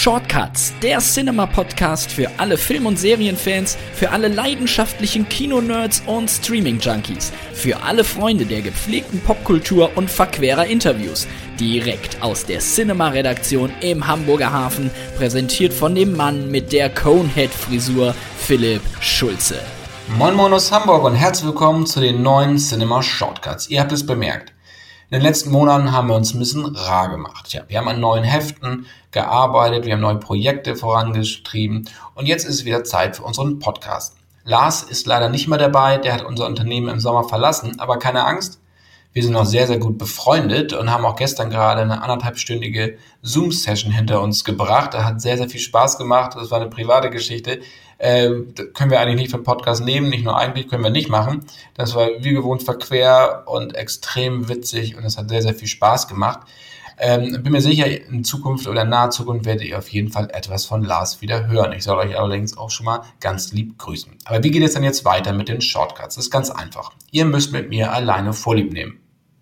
Shortcuts, der Cinema-Podcast für alle Film- und Serienfans, für alle leidenschaftlichen Kinonerds und Streaming-Junkies, für alle Freunde der gepflegten Popkultur und verquerer Interviews. Direkt aus der Cinema-Redaktion im Hamburger Hafen, präsentiert von dem Mann mit der Conehead-Frisur, Philipp Schulze. Moin Moin aus Hamburg und herzlich willkommen zu den neuen Cinema Shortcuts. Ihr habt es bemerkt. In den letzten Monaten haben wir uns ein bisschen rar gemacht. Ja, wir haben an neuen Heften gearbeitet, wir haben neue Projekte vorangetrieben und jetzt ist es wieder Zeit für unseren Podcast. Lars ist leider nicht mehr dabei, der hat unser Unternehmen im Sommer verlassen, aber keine Angst, wir sind noch sehr, sehr gut befreundet und haben auch gestern gerade eine anderthalbstündige Zoom-Session hinter uns gebracht. Da hat sehr, sehr viel Spaß gemacht. Das war eine private Geschichte. Äh, können wir eigentlich nicht vom Podcast nehmen, nicht nur eigentlich, können wir nicht machen. Das war wie gewohnt verquer und extrem witzig und es hat sehr, sehr viel Spaß gemacht. Ähm, bin mir sicher, in Zukunft oder in naher Zukunft werdet ihr auf jeden Fall etwas von Lars wieder hören. Ich soll euch allerdings auch schon mal ganz lieb grüßen. Aber wie geht es dann jetzt weiter mit den Shortcuts? Das ist ganz einfach. Ihr müsst mit mir alleine Vorlieb nehmen.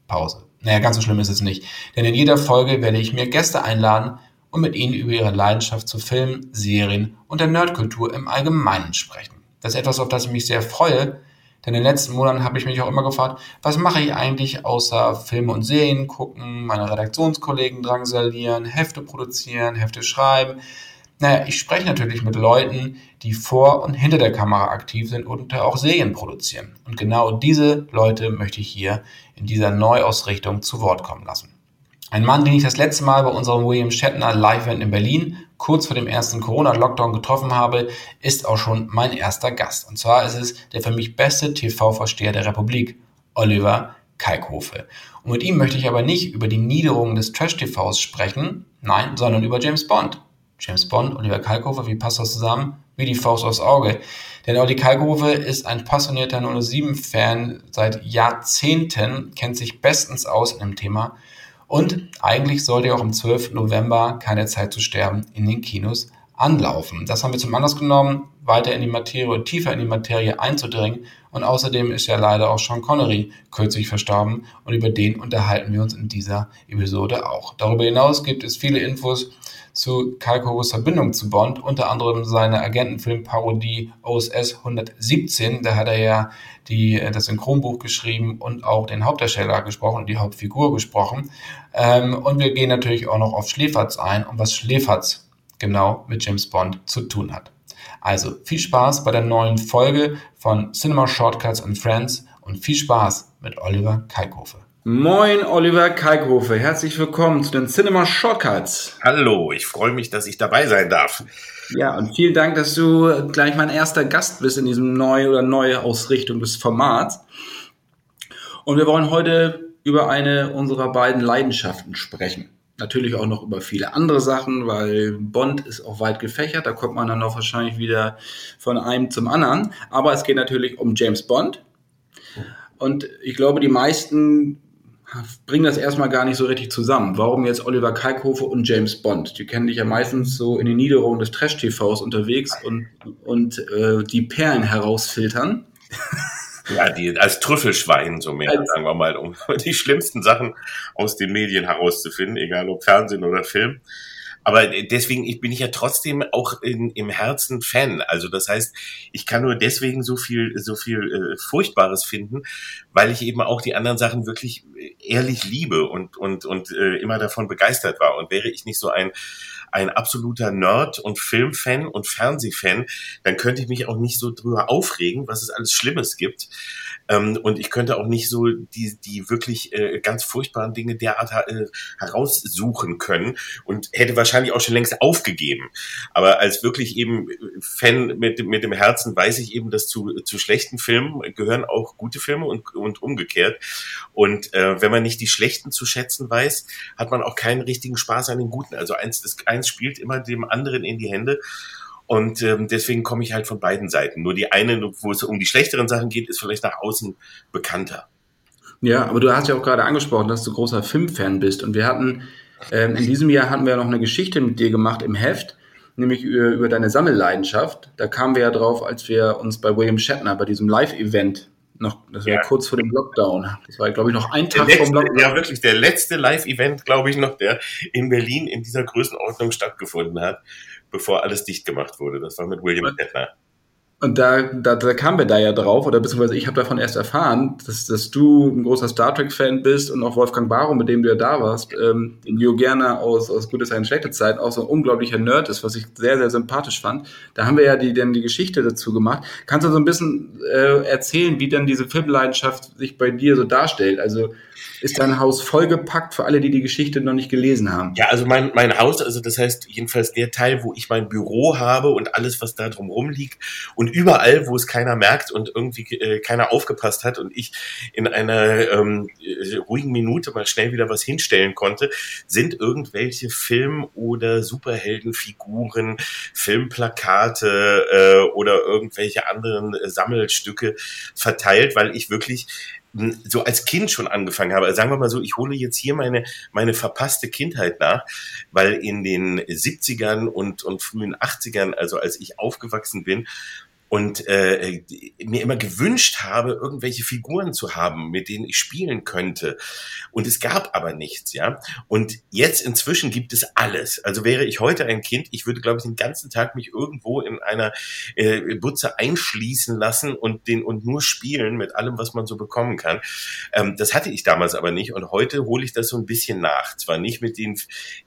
Pause. Naja, ganz so schlimm ist es nicht. Denn in jeder Folge werde ich mir Gäste einladen und mit ihnen über ihre Leidenschaft zu Filmen, Serien und der Nerdkultur im Allgemeinen sprechen. Das ist etwas, auf das ich mich sehr freue, denn in den letzten Monaten habe ich mich auch immer gefragt, was mache ich eigentlich außer Filme und Serien gucken, meine Redaktionskollegen drangsalieren, Hefte produzieren, Hefte schreiben. Naja, ich spreche natürlich mit Leuten, die vor und hinter der Kamera aktiv sind und auch Serien produzieren. Und genau diese Leute möchte ich hier in dieser Neuausrichtung zu Wort kommen lassen. Ein Mann, den ich das letzte Mal bei unserem William Shatner Live-Event in Berlin kurz vor dem ersten Corona-Lockdown getroffen habe, ist auch schon mein erster Gast. Und zwar ist es der für mich beste TV-Versteher der Republik, Oliver Kalkofe. Und mit ihm möchte ich aber nicht über die Niederungen des Trash-TVs sprechen, nein, sondern über James Bond. James Bond, Oliver Kalkofe, wie passt das zusammen? Wie die Faust aufs Auge. Denn Olli Kalkofe ist ein passionierter 007-Fan seit Jahrzehnten, kennt sich bestens aus in dem Thema und eigentlich sollte auch am 12. November keine Zeit zu sterben in den Kinos anlaufen. Das haben wir zum Anlass genommen, weiter in die Materie, tiefer in die Materie einzudringen. Und außerdem ist ja leider auch Sean Connery kürzlich verstorben und über den unterhalten wir uns in dieser Episode auch. Darüber hinaus gibt es viele Infos zu Kalkovos Verbindung zu Bond, unter anderem seine Agentenfilmparodie OSS 117. Da hat er ja die, das Synchronbuch geschrieben und auch den Hauptdarsteller gesprochen, die Hauptfigur gesprochen. Ähm, und wir gehen natürlich auch noch auf Schläferz ein und was Schläferz genau mit James Bond zu tun hat. Also viel Spaß bei der neuen Folge von Cinema Shortcuts and Friends und viel Spaß mit Oliver Kalkofe. Moin, Oliver Kalkhofe. Herzlich willkommen zu den Cinema Shortcuts. Hallo, ich freue mich, dass ich dabei sein darf. Ja, und vielen Dank, dass du gleich mein erster Gast bist in diesem neue oder neue Ausrichtung des Formats. Und wir wollen heute über eine unserer beiden Leidenschaften sprechen. Natürlich auch noch über viele andere Sachen, weil Bond ist auch weit gefächert. Da kommt man dann auch wahrscheinlich wieder von einem zum anderen. Aber es geht natürlich um James Bond. Und ich glaube, die meisten bringen das erstmal gar nicht so richtig zusammen. Warum jetzt Oliver Kalkofe und James Bond? Die kennen dich ja meistens so in den Niederungen des Trash-TVs unterwegs und, und äh, die Perlen herausfiltern. Ja, die als Trüffelschwein so mehr, als, sagen wir mal, um die schlimmsten Sachen aus den Medien herauszufinden, egal ob Fernsehen oder Film. Aber deswegen ich bin ich ja trotzdem auch in, im Herzen Fan. Also das heißt, ich kann nur deswegen so viel, so viel äh, Furchtbares finden, weil ich eben auch die anderen Sachen wirklich ehrlich liebe und, und, und äh, immer davon begeistert war. Und wäre ich nicht so ein ein absoluter Nerd und Filmfan und Fernsehfan, dann könnte ich mich auch nicht so drüber aufregen, was es alles Schlimmes gibt. Ähm, und ich könnte auch nicht so die, die wirklich äh, ganz furchtbaren Dinge derart äh, heraussuchen können und hätte wahrscheinlich auch schon längst aufgegeben. Aber als wirklich eben Fan mit, mit dem Herzen weiß ich eben, dass zu, zu schlechten Filmen gehören auch gute Filme und, und umgekehrt. Und äh, wenn man nicht die schlechten zu schätzen weiß, hat man auch keinen richtigen Spaß an den guten. Also eins, das, eins spielt immer dem anderen in die Hände. Und ähm, deswegen komme ich halt von beiden Seiten. Nur die eine, wo es um die schlechteren Sachen geht, ist vielleicht nach außen bekannter. Ja, aber du hast ja auch gerade angesprochen, dass du großer Filmfan bist. Und wir hatten, ähm, in diesem Jahr hatten wir noch eine Geschichte mit dir gemacht im Heft, nämlich über, über deine Sammelleidenschaft. Da kamen wir ja drauf, als wir uns bei William Shatner bei diesem Live-Event Noch, das war ja. kurz vor dem Lockdown. Das war, glaube ich, noch ein Tag letzte, vom Lockdown. Ja, wirklich, der letzte Live-Event, glaube ich, noch, der in Berlin in dieser Größenordnung stattgefunden hat, bevor alles dicht gemacht wurde. Das war mit William Kettner. Und da, da, da kamen wir da ja drauf, oder beziehungsweise ich habe davon erst erfahren, dass, dass du ein großer Star Trek-Fan bist und auch Wolfgang Barum, mit dem du ja da warst, ähm, Jo Gerner aus, aus Gute Zeit schlechte Zeit, auch so ein unglaublicher Nerd ist, was ich sehr, sehr sympathisch fand. Da haben wir ja die, dann die Geschichte dazu gemacht. Kannst du so ein bisschen äh, erzählen, wie dann diese Filmleidenschaft sich bei dir so darstellt? Also ist dein Haus vollgepackt für alle, die die Geschichte noch nicht gelesen haben? Ja, also mein, mein Haus, also das heißt jedenfalls der Teil, wo ich mein Büro habe und alles, was da drumherum liegt und überall, wo es keiner merkt und irgendwie äh, keiner aufgepasst hat und ich in einer ähm, äh, ruhigen Minute mal schnell wieder was hinstellen konnte, sind irgendwelche Film- oder Superheldenfiguren, Filmplakate äh, oder irgendwelche anderen äh, Sammelstücke verteilt, weil ich wirklich so als Kind schon angefangen habe. Also sagen wir mal so, ich hole jetzt hier meine, meine verpasste Kindheit nach, weil in den 70ern und, und frühen 80ern, also als ich aufgewachsen bin, und äh, mir immer gewünscht habe, irgendwelche Figuren zu haben, mit denen ich spielen könnte. Und es gab aber nichts, ja. Und jetzt inzwischen gibt es alles. Also wäre ich heute ein Kind, ich würde, glaube ich, den ganzen Tag mich irgendwo in einer äh, Butze einschließen lassen und den und nur spielen mit allem, was man so bekommen kann. Ähm, das hatte ich damals aber nicht. Und heute hole ich das so ein bisschen nach. Zwar nicht mit den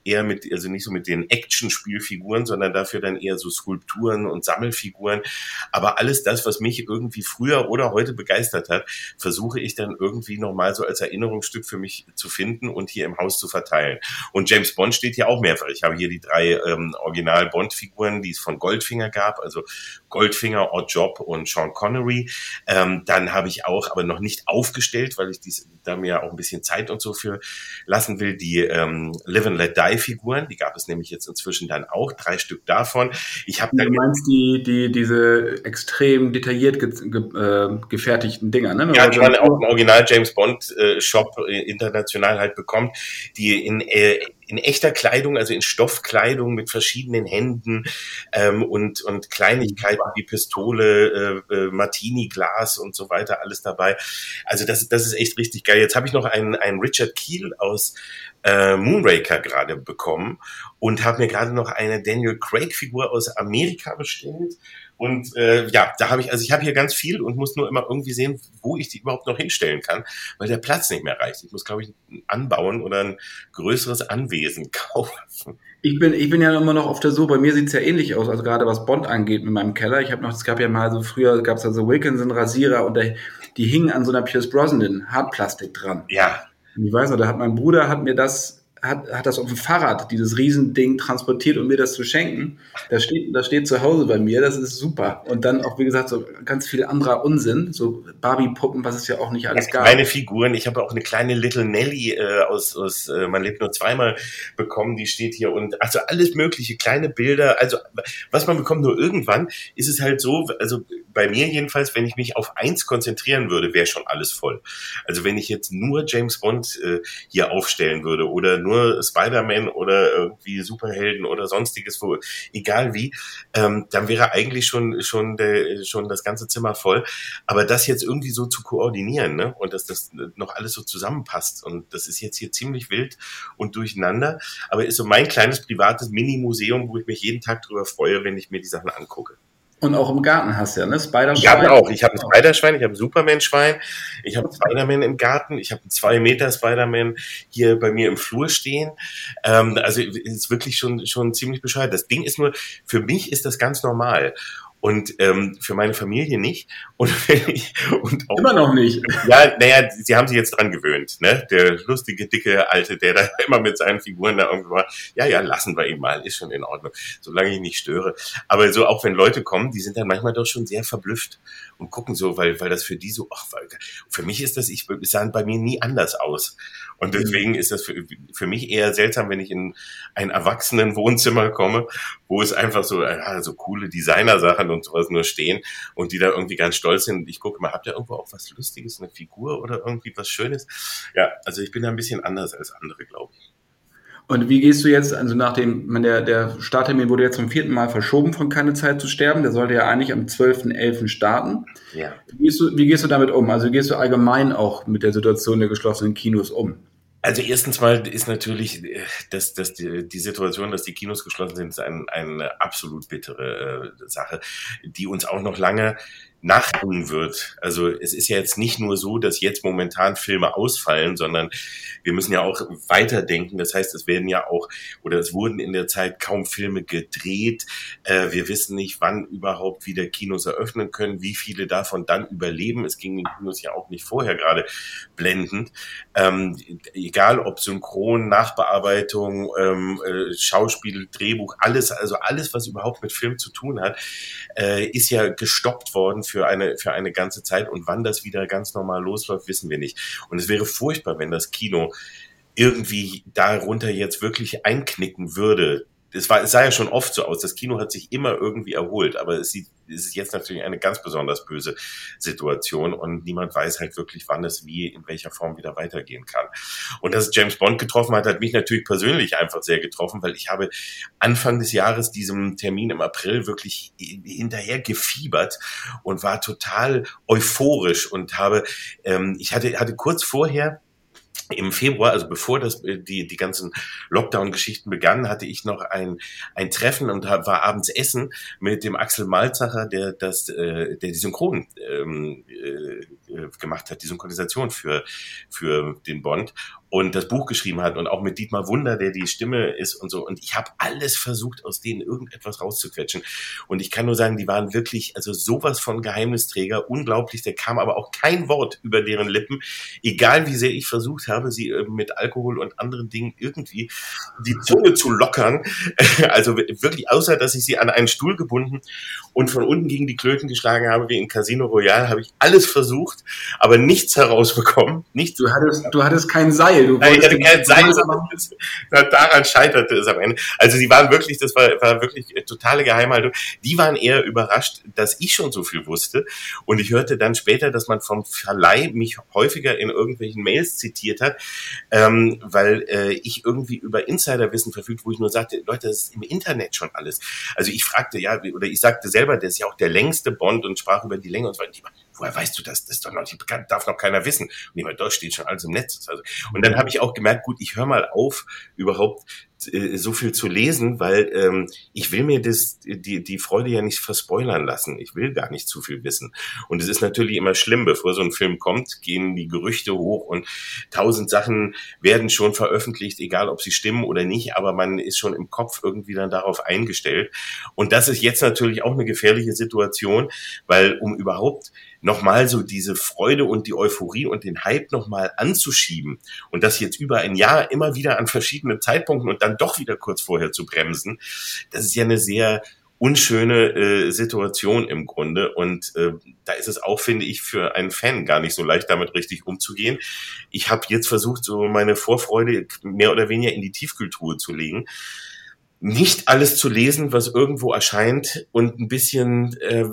eher mit, also nicht so mit den Action-Spielfiguren, sondern dafür dann eher so Skulpturen und Sammelfiguren aber alles das, was mich irgendwie früher oder heute begeistert hat, versuche ich dann irgendwie nochmal so als Erinnerungsstück für mich zu finden und hier im Haus zu verteilen. Und James Bond steht hier auch mehrfach. Ich habe hier die drei ähm, Original-Bond-Figuren, die es von Goldfinger gab, also Goldfinger, Odd Job und Sean Connery. Ähm, dann habe ich auch, aber noch nicht aufgestellt, weil ich dies, da mir auch ein bisschen Zeit und so für lassen will, die ähm, Live and Let Die Figuren. Die gab es nämlich jetzt inzwischen dann auch, drei Stück davon. Ich habe Du meinst die, die, diese extrem detailliert ge ge äh, gefertigten Dinger, ne? Ja, die man auch im Original James Bond äh, Shop äh, international halt bekommt, die in äh, in echter Kleidung, also in Stoffkleidung mit verschiedenen Händen ähm, und, und Kleinigkeiten wie Pistole, äh, äh, Martini-Glas und so weiter, alles dabei. Also das, das ist echt richtig geil. Jetzt habe ich noch einen, einen Richard Keel aus äh, Moonraker gerade bekommen und habe mir gerade noch eine Daniel Craig-Figur aus Amerika bestellt und äh, ja, da habe ich, also ich habe hier ganz viel und muss nur immer irgendwie sehen, wo ich die überhaupt noch hinstellen kann, weil der Platz nicht mehr reicht. Ich muss, glaube ich, anbauen oder ein größeres Anwesen kaufen. Ich bin, ich bin ja immer noch auf der Suche. Bei mir sieht's ja ähnlich aus, also gerade was Bond angeht mit meinem Keller. Ich habe noch, es gab ja mal so früher, gab's da so Wilkinson-Rasierer und der, die hingen an so einer Pierce Brosnan Hartplastik dran. Ja. Und ich weiß noch, da hat mein Bruder hat mir das hat, hat das auf dem Fahrrad, dieses Riesending transportiert, um mir das zu schenken. Das steht, das steht zu Hause bei mir, das ist super. Und dann auch, wie gesagt, so ganz viel anderer Unsinn, so Barbie-Puppen, was es ja auch nicht alles gab. Kleine Figuren, ich habe auch eine kleine Little Nelly äh, aus, aus äh, Man lebt nur zweimal bekommen, die steht hier und also alles mögliche, kleine Bilder, also was man bekommt, nur irgendwann ist es halt so, also bei mir jedenfalls, wenn ich mich auf eins konzentrieren würde, wäre schon alles voll. Also wenn ich jetzt nur James Bond äh, hier aufstellen würde oder nur Spider-Man oder irgendwie Superhelden oder sonstiges, wo, egal wie, ähm, dann wäre eigentlich schon, schon, der, schon das ganze Zimmer voll. Aber das jetzt irgendwie so zu koordinieren, ne? Und dass das noch alles so zusammenpasst. Und das ist jetzt hier ziemlich wild und durcheinander. Aber ist so mein kleines privates Mini-Museum, wo ich mich jeden Tag drüber freue, wenn ich mir die Sachen angucke. Und auch im Garten hast du ja, ne? Spider-Schwein. Ich habe auch. Ich habe ein Spider-Schwein, ich habe ein Superman-Schwein, ich habe Spider-Man im Garten, ich habe einen zwei Meter Spider-Man hier bei mir im Flur stehen. Ähm, also ist wirklich schon schon ziemlich bescheuert. Das Ding ist nur, für mich ist das ganz normal und ähm, für meine Familie nicht. Und, ich, und auch, immer noch nicht. Ja, naja, sie haben sich jetzt dran gewöhnt, ne? Der lustige, dicke Alte, der da immer mit seinen Figuren da irgendwo war. Ja, ja, lassen wir ihn mal, ist schon in Ordnung, solange ich nicht störe. Aber so auch wenn Leute kommen, die sind dann manchmal doch schon sehr verblüfft und gucken so, weil, weil das für die so, ach, weil, für mich ist das, ich, es sah bei mir nie anders aus. Und deswegen ist das für, für mich eher seltsam, wenn ich in ein erwachsenen Wohnzimmer komme, wo es einfach so, ja, so coole Designer-Sachen und sowas nur stehen und die da irgendwie ganz stolz sind. Und ich gucke mal, habt ihr irgendwo auch was Lustiges, eine Figur oder irgendwie was Schönes? Ja, also ich bin da ein bisschen anders als andere, glaube ich. Und wie gehst du jetzt, also nach dem, man, der, der Starttermin wurde jetzt zum vierten Mal verschoben von Keine Zeit zu sterben, der sollte ja eigentlich am 12.11. starten. Ja. Wie gehst, du, wie gehst du damit um? Also wie gehst du allgemein auch mit der Situation der geschlossenen Kinos um? Also erstens mal ist natürlich äh, dass, dass die, die Situation, dass die Kinos geschlossen sind, ist ein, eine absolut bittere äh, Sache, die uns auch noch lange nachhängen wird. Also es ist ja jetzt nicht nur so, dass jetzt momentan Filme ausfallen, sondern wir müssen ja auch weiterdenken. Das heißt, es werden ja auch oder es wurden in der Zeit kaum Filme gedreht. Äh, wir wissen nicht, wann überhaupt wieder Kinos eröffnen können, wie viele davon dann überleben. Es ging den Kinos ja auch nicht vorher gerade blendend. Ähm, egal ob Synchron, Nachbearbeitung, ähm, äh, Schauspiel, Drehbuch, alles, also alles, was überhaupt mit Film zu tun hat, äh, ist ja gestoppt worden für eine, für eine ganze Zeit. Und wann das wieder ganz normal losläuft, wissen wir nicht. Und es wäre furchtbar, wenn das Kino irgendwie darunter jetzt wirklich einknicken würde es, war, es sah ja schon oft so aus. Das Kino hat sich immer irgendwie erholt, aber es, sieht, es ist jetzt natürlich eine ganz besonders böse Situation und niemand weiß halt wirklich, wann es wie, in welcher Form wieder weitergehen kann. Und dass es James Bond getroffen hat, hat mich natürlich persönlich einfach sehr getroffen, weil ich habe Anfang des Jahres diesem Termin im April wirklich hinterher gefiebert und war total euphorisch und habe, ähm, ich hatte, hatte kurz vorher im Februar, also bevor das, äh, die, die ganzen Lockdown-Geschichten begannen, hatte ich noch ein, ein Treffen und war abends essen mit dem Axel Malzacher, der das, äh, der die Synchron ähm, äh, gemacht hat, die Synchronisation für, für den Bond und das Buch geschrieben hat und auch mit Dietmar Wunder, der die Stimme ist und so. Und ich habe alles versucht, aus denen irgendetwas rauszuquetschen. Und ich kann nur sagen, die waren wirklich, also sowas von Geheimnisträger, unglaublich. Da kam aber auch kein Wort über deren Lippen, egal wie sehr ich versucht habe, sie äh, mit Alkohol und anderen Dingen irgendwie die Zunge zu lockern. Also wirklich, außer dass ich sie an einen Stuhl gebunden und von unten gegen die Klöten geschlagen habe, wie in Casino Royale, habe ich alles versucht, aber nichts herausbekommen. Nichts. Du hattest, du hattest kein Seil. Du Nein, ich hatte kein Seil. Daran scheiterte es am Ende. Also sie waren wirklich, das war, war wirklich totale Geheimhaltung. Die waren eher überrascht, dass ich schon so viel wusste. Und ich hörte dann später, dass man vom Verleih mich häufiger in irgendwelchen Mails zitiert hat, ähm, weil äh, ich irgendwie über Insiderwissen verfügt, wo ich nur sagte, Leute, das ist im Internet schon alles. Also ich fragte ja, oder ich sagte selber, der ist ja auch der längste Bond und sprach über die Länge und so weiter woher weißt du das? Das ist doch noch nicht bekannt, darf noch keiner wissen. Und ich meine, dort steht schon alles im Netz. Und dann habe ich auch gemerkt, gut, ich höre mal auf, überhaupt so viel zu lesen, weil ähm, ich will mir das, die, die Freude ja nicht verspoilern lassen. Ich will gar nicht zu viel wissen. Und es ist natürlich immer schlimm, bevor so ein Film kommt, gehen die Gerüchte hoch und tausend Sachen werden schon veröffentlicht, egal ob sie stimmen oder nicht, aber man ist schon im Kopf irgendwie dann darauf eingestellt. Und das ist jetzt natürlich auch eine gefährliche Situation, weil um überhaupt nochmal so diese Freude und die Euphorie und den Hype nochmal anzuschieben und das jetzt über ein Jahr immer wieder an verschiedenen Zeitpunkten und dann doch wieder kurz vorher zu bremsen, das ist ja eine sehr unschöne äh, Situation im Grunde. Und äh, da ist es auch, finde ich, für einen Fan gar nicht so leicht, damit richtig umzugehen. Ich habe jetzt versucht, so meine Vorfreude mehr oder weniger in die Tiefkultur zu legen. Nicht alles zu lesen, was irgendwo erscheint und ein bisschen äh,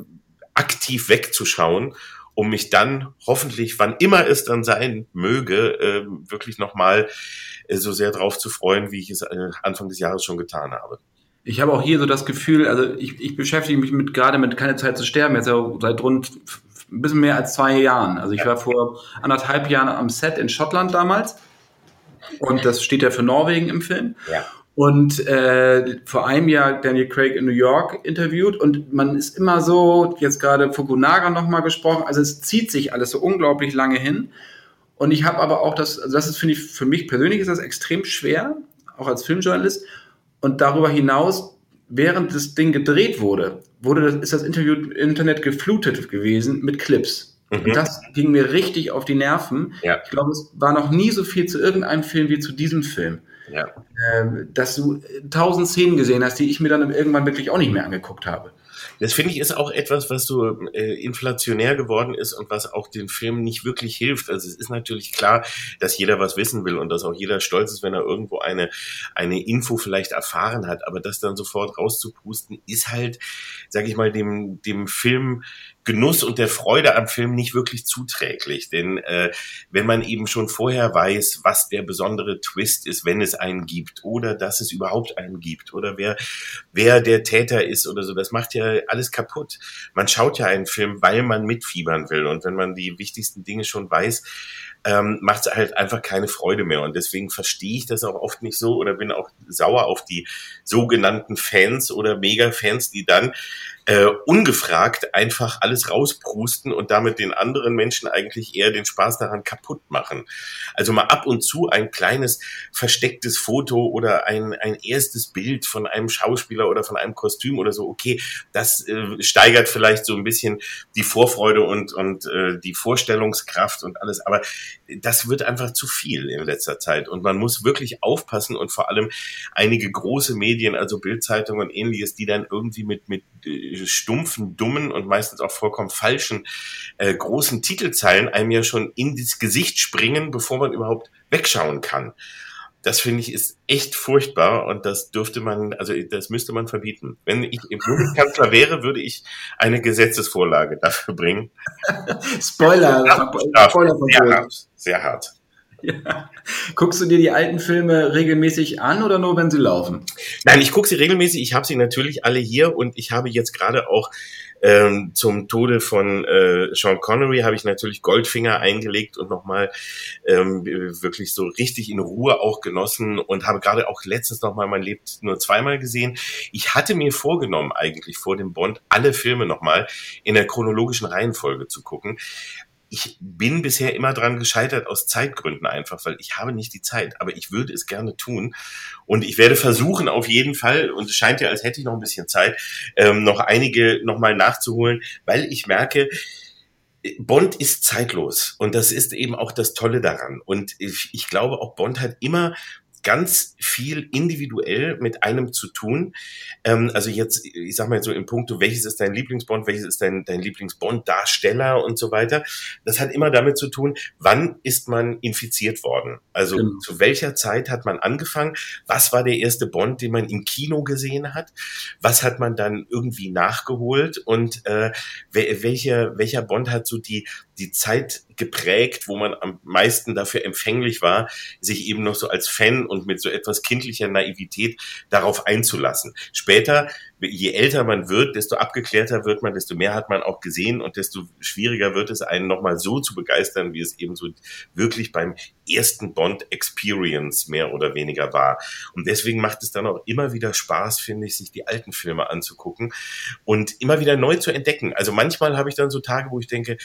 aktiv wegzuschauen, um mich dann hoffentlich, wann immer es dann sein möge, äh, wirklich nochmal so sehr drauf zu freuen, wie ich es äh, Anfang des Jahres schon getan habe. Ich habe auch hier so das Gefühl, also ich, ich beschäftige mich mit gerade mit keine Zeit zu sterben jetzt ja seit rund ein bisschen mehr als zwei Jahren. Also ich war vor anderthalb Jahren am Set in Schottland damals und das steht ja für Norwegen im Film. Ja und äh, vor einem Jahr Daniel Craig in New York interviewt und man ist immer so, jetzt gerade Fukunaga nochmal gesprochen, also es zieht sich alles so unglaublich lange hin. Und ich habe aber auch das, also das ist, finde ich, für mich persönlich ist das extrem schwer, auch als Filmjournalist. Und darüber hinaus, während das Ding gedreht wurde, wurde das, ist das Interview Internet geflutet gewesen mit Clips. Mhm. Und das ging mir richtig auf die Nerven. Ja. Ich glaube, es war noch nie so viel zu irgendeinem Film wie zu diesem Film ja. äh, dass du tausend Szenen gesehen hast, die ich mir dann irgendwann wirklich auch nicht mehr angeguckt habe. Das finde ich ist auch etwas, was so äh, inflationär geworden ist und was auch den Film nicht wirklich hilft. Also es ist natürlich klar, dass jeder was wissen will und dass auch jeder stolz ist, wenn er irgendwo eine, eine Info vielleicht erfahren hat. Aber das dann sofort rauszupusten, ist halt, sag ich mal, dem, dem Film Genuss und der Freude am Film nicht wirklich zuträglich. Denn äh, wenn man eben schon vorher weiß, was der besondere Twist ist, wenn es einen gibt oder dass es überhaupt einen gibt oder wer, wer der Täter ist oder so, das macht ja alles kaputt. Man schaut ja einen Film, weil man mitfiebern will. Und wenn man die wichtigsten Dinge schon weiß, ähm, macht es halt einfach keine Freude mehr. Und deswegen verstehe ich das auch oft nicht so oder bin auch sauer auf die sogenannten Fans oder Mega-Fans, die dann äh, ungefragt einfach alles rausprusten und damit den anderen Menschen eigentlich eher den Spaß daran kaputt machen. Also mal ab und zu ein kleines verstecktes Foto oder ein, ein erstes Bild von einem Schauspieler oder von einem Kostüm oder so, okay, das äh, steigert vielleicht so ein bisschen die Vorfreude und, und äh, die Vorstellungskraft und alles, aber das wird einfach zu viel in letzter Zeit und man muss wirklich aufpassen und vor allem einige große Medien, also Bildzeitungen und ähnliches, die dann irgendwie mit, mit stumpfen, dummen und meistens auch vollkommen falschen äh, großen Titelzeilen einem ja schon in das Gesicht springen, bevor man überhaupt wegschauen kann. Das finde ich ist echt furchtbar und das dürfte man, also das müsste man verbieten. Wenn ich im Bundeskanzler wäre, würde ich eine Gesetzesvorlage dafür bringen. Spoiler, Spoiler sehr hart, sehr hart. Ja. Guckst du dir die alten Filme regelmäßig an oder nur, wenn sie laufen? Nein, ich gucke sie regelmäßig. Ich habe sie natürlich alle hier und ich habe jetzt gerade auch ähm, zum Tode von äh, Sean Connery habe ich natürlich Goldfinger eingelegt und nochmal ähm, wirklich so richtig in Ruhe auch genossen und habe gerade auch letztens nochmal mein Leben nur zweimal gesehen. Ich hatte mir vorgenommen, eigentlich vor dem Bond alle Filme nochmal in der chronologischen Reihenfolge zu gucken ich bin bisher immer dran gescheitert aus Zeitgründen einfach, weil ich habe nicht die Zeit, aber ich würde es gerne tun und ich werde versuchen auf jeden Fall und es scheint ja, als hätte ich noch ein bisschen Zeit, ähm, noch einige nochmal nachzuholen, weil ich merke, Bond ist zeitlos und das ist eben auch das Tolle daran. Und ich, ich glaube auch Bond hat immer ganz viel individuell mit einem zu tun. Ähm, also jetzt, ich sag mal so im Punkt, welches ist dein Lieblingsbond, welches ist dein, dein Lieblingsbond-Darsteller und so weiter. Das hat immer damit zu tun, wann ist man infiziert worden? Also genau. zu welcher Zeit hat man angefangen? Was war der erste Bond, den man im Kino gesehen hat? Was hat man dann irgendwie nachgeholt? Und äh, welcher, welcher Bond hat so die, die Zeit geprägt, wo man am meisten dafür empfänglich war, sich eben noch so als Fan und mit so etwas kindlicher Naivität darauf einzulassen. Später, je älter man wird, desto abgeklärter wird man, desto mehr hat man auch gesehen und desto schwieriger wird es einen nochmal so zu begeistern, wie es eben so wirklich beim ersten Bond Experience mehr oder weniger war. Und deswegen macht es dann auch immer wieder Spaß, finde ich, sich die alten Filme anzugucken und immer wieder neu zu entdecken. Also manchmal habe ich dann so Tage, wo ich denke,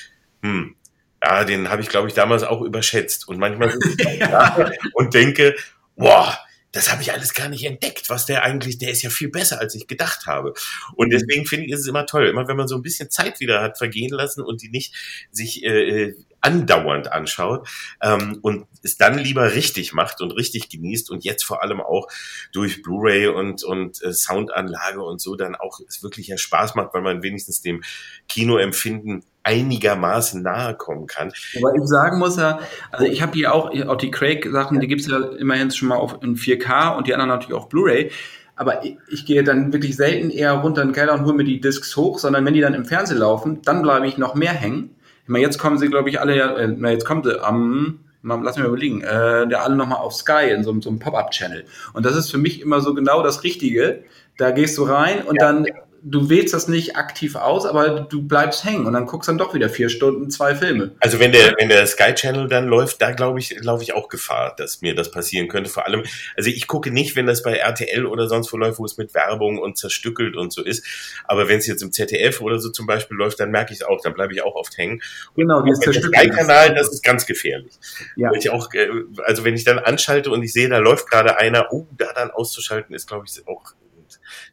hm, ja, den habe ich, glaube ich, damals auch überschätzt. Und manchmal ja, und denke, boah, das habe ich alles gar nicht entdeckt, was der eigentlich, der ist ja viel besser, als ich gedacht habe. Und mhm. deswegen finde ich, ist es immer toll, immer wenn man so ein bisschen Zeit wieder hat vergehen lassen und die nicht sich äh, äh andauernd anschaut ähm, und es dann lieber richtig macht und richtig genießt und jetzt vor allem auch durch Blu-ray und, und äh, Soundanlage und so dann auch es wirklich ja Spaß macht, weil man wenigstens dem Kinoempfinden einigermaßen nahe kommen kann. Aber ich sagen muss ja, also ich habe hier auch, auch die Craig-Sachen, die gibt's ja immerhin schon mal auf in 4K und die anderen natürlich auch Blu-ray. Aber ich, ich, gehe dann wirklich selten eher runter in den Keller und hole mir die Discs hoch, sondern wenn die dann im Fernsehen laufen, dann bleibe ich noch mehr hängen. Ich meine, jetzt kommen sie, glaube ich, alle ja, äh, na, jetzt kommt sie am, ähm, lass mich mal überlegen, äh, der alle nochmal auf Sky in so, so einem Pop-Up-Channel. Und das ist für mich immer so genau das Richtige. Da gehst du rein und ja. dann du wählst das nicht aktiv aus, aber du bleibst hängen und dann guckst dann doch wieder vier Stunden zwei Filme. Also wenn der, wenn der Sky Channel dann läuft, da glaube ich, laufe ich auch Gefahr, dass mir das passieren könnte. Vor allem, also ich gucke nicht, wenn das bei RTL oder sonst wo läuft, wo es mit Werbung und zerstückelt und so ist. Aber wenn es jetzt im ZDF oder so zum Beispiel läuft, dann merke ich es auch, dann bleibe ich auch oft hängen. Genau, der Sky-Kanal, das ist ganz gefährlich. Ja. Ich auch, äh, also wenn ich dann anschalte und ich sehe, da läuft gerade einer, oh, da dann auszuschalten, ist, glaube ich, auch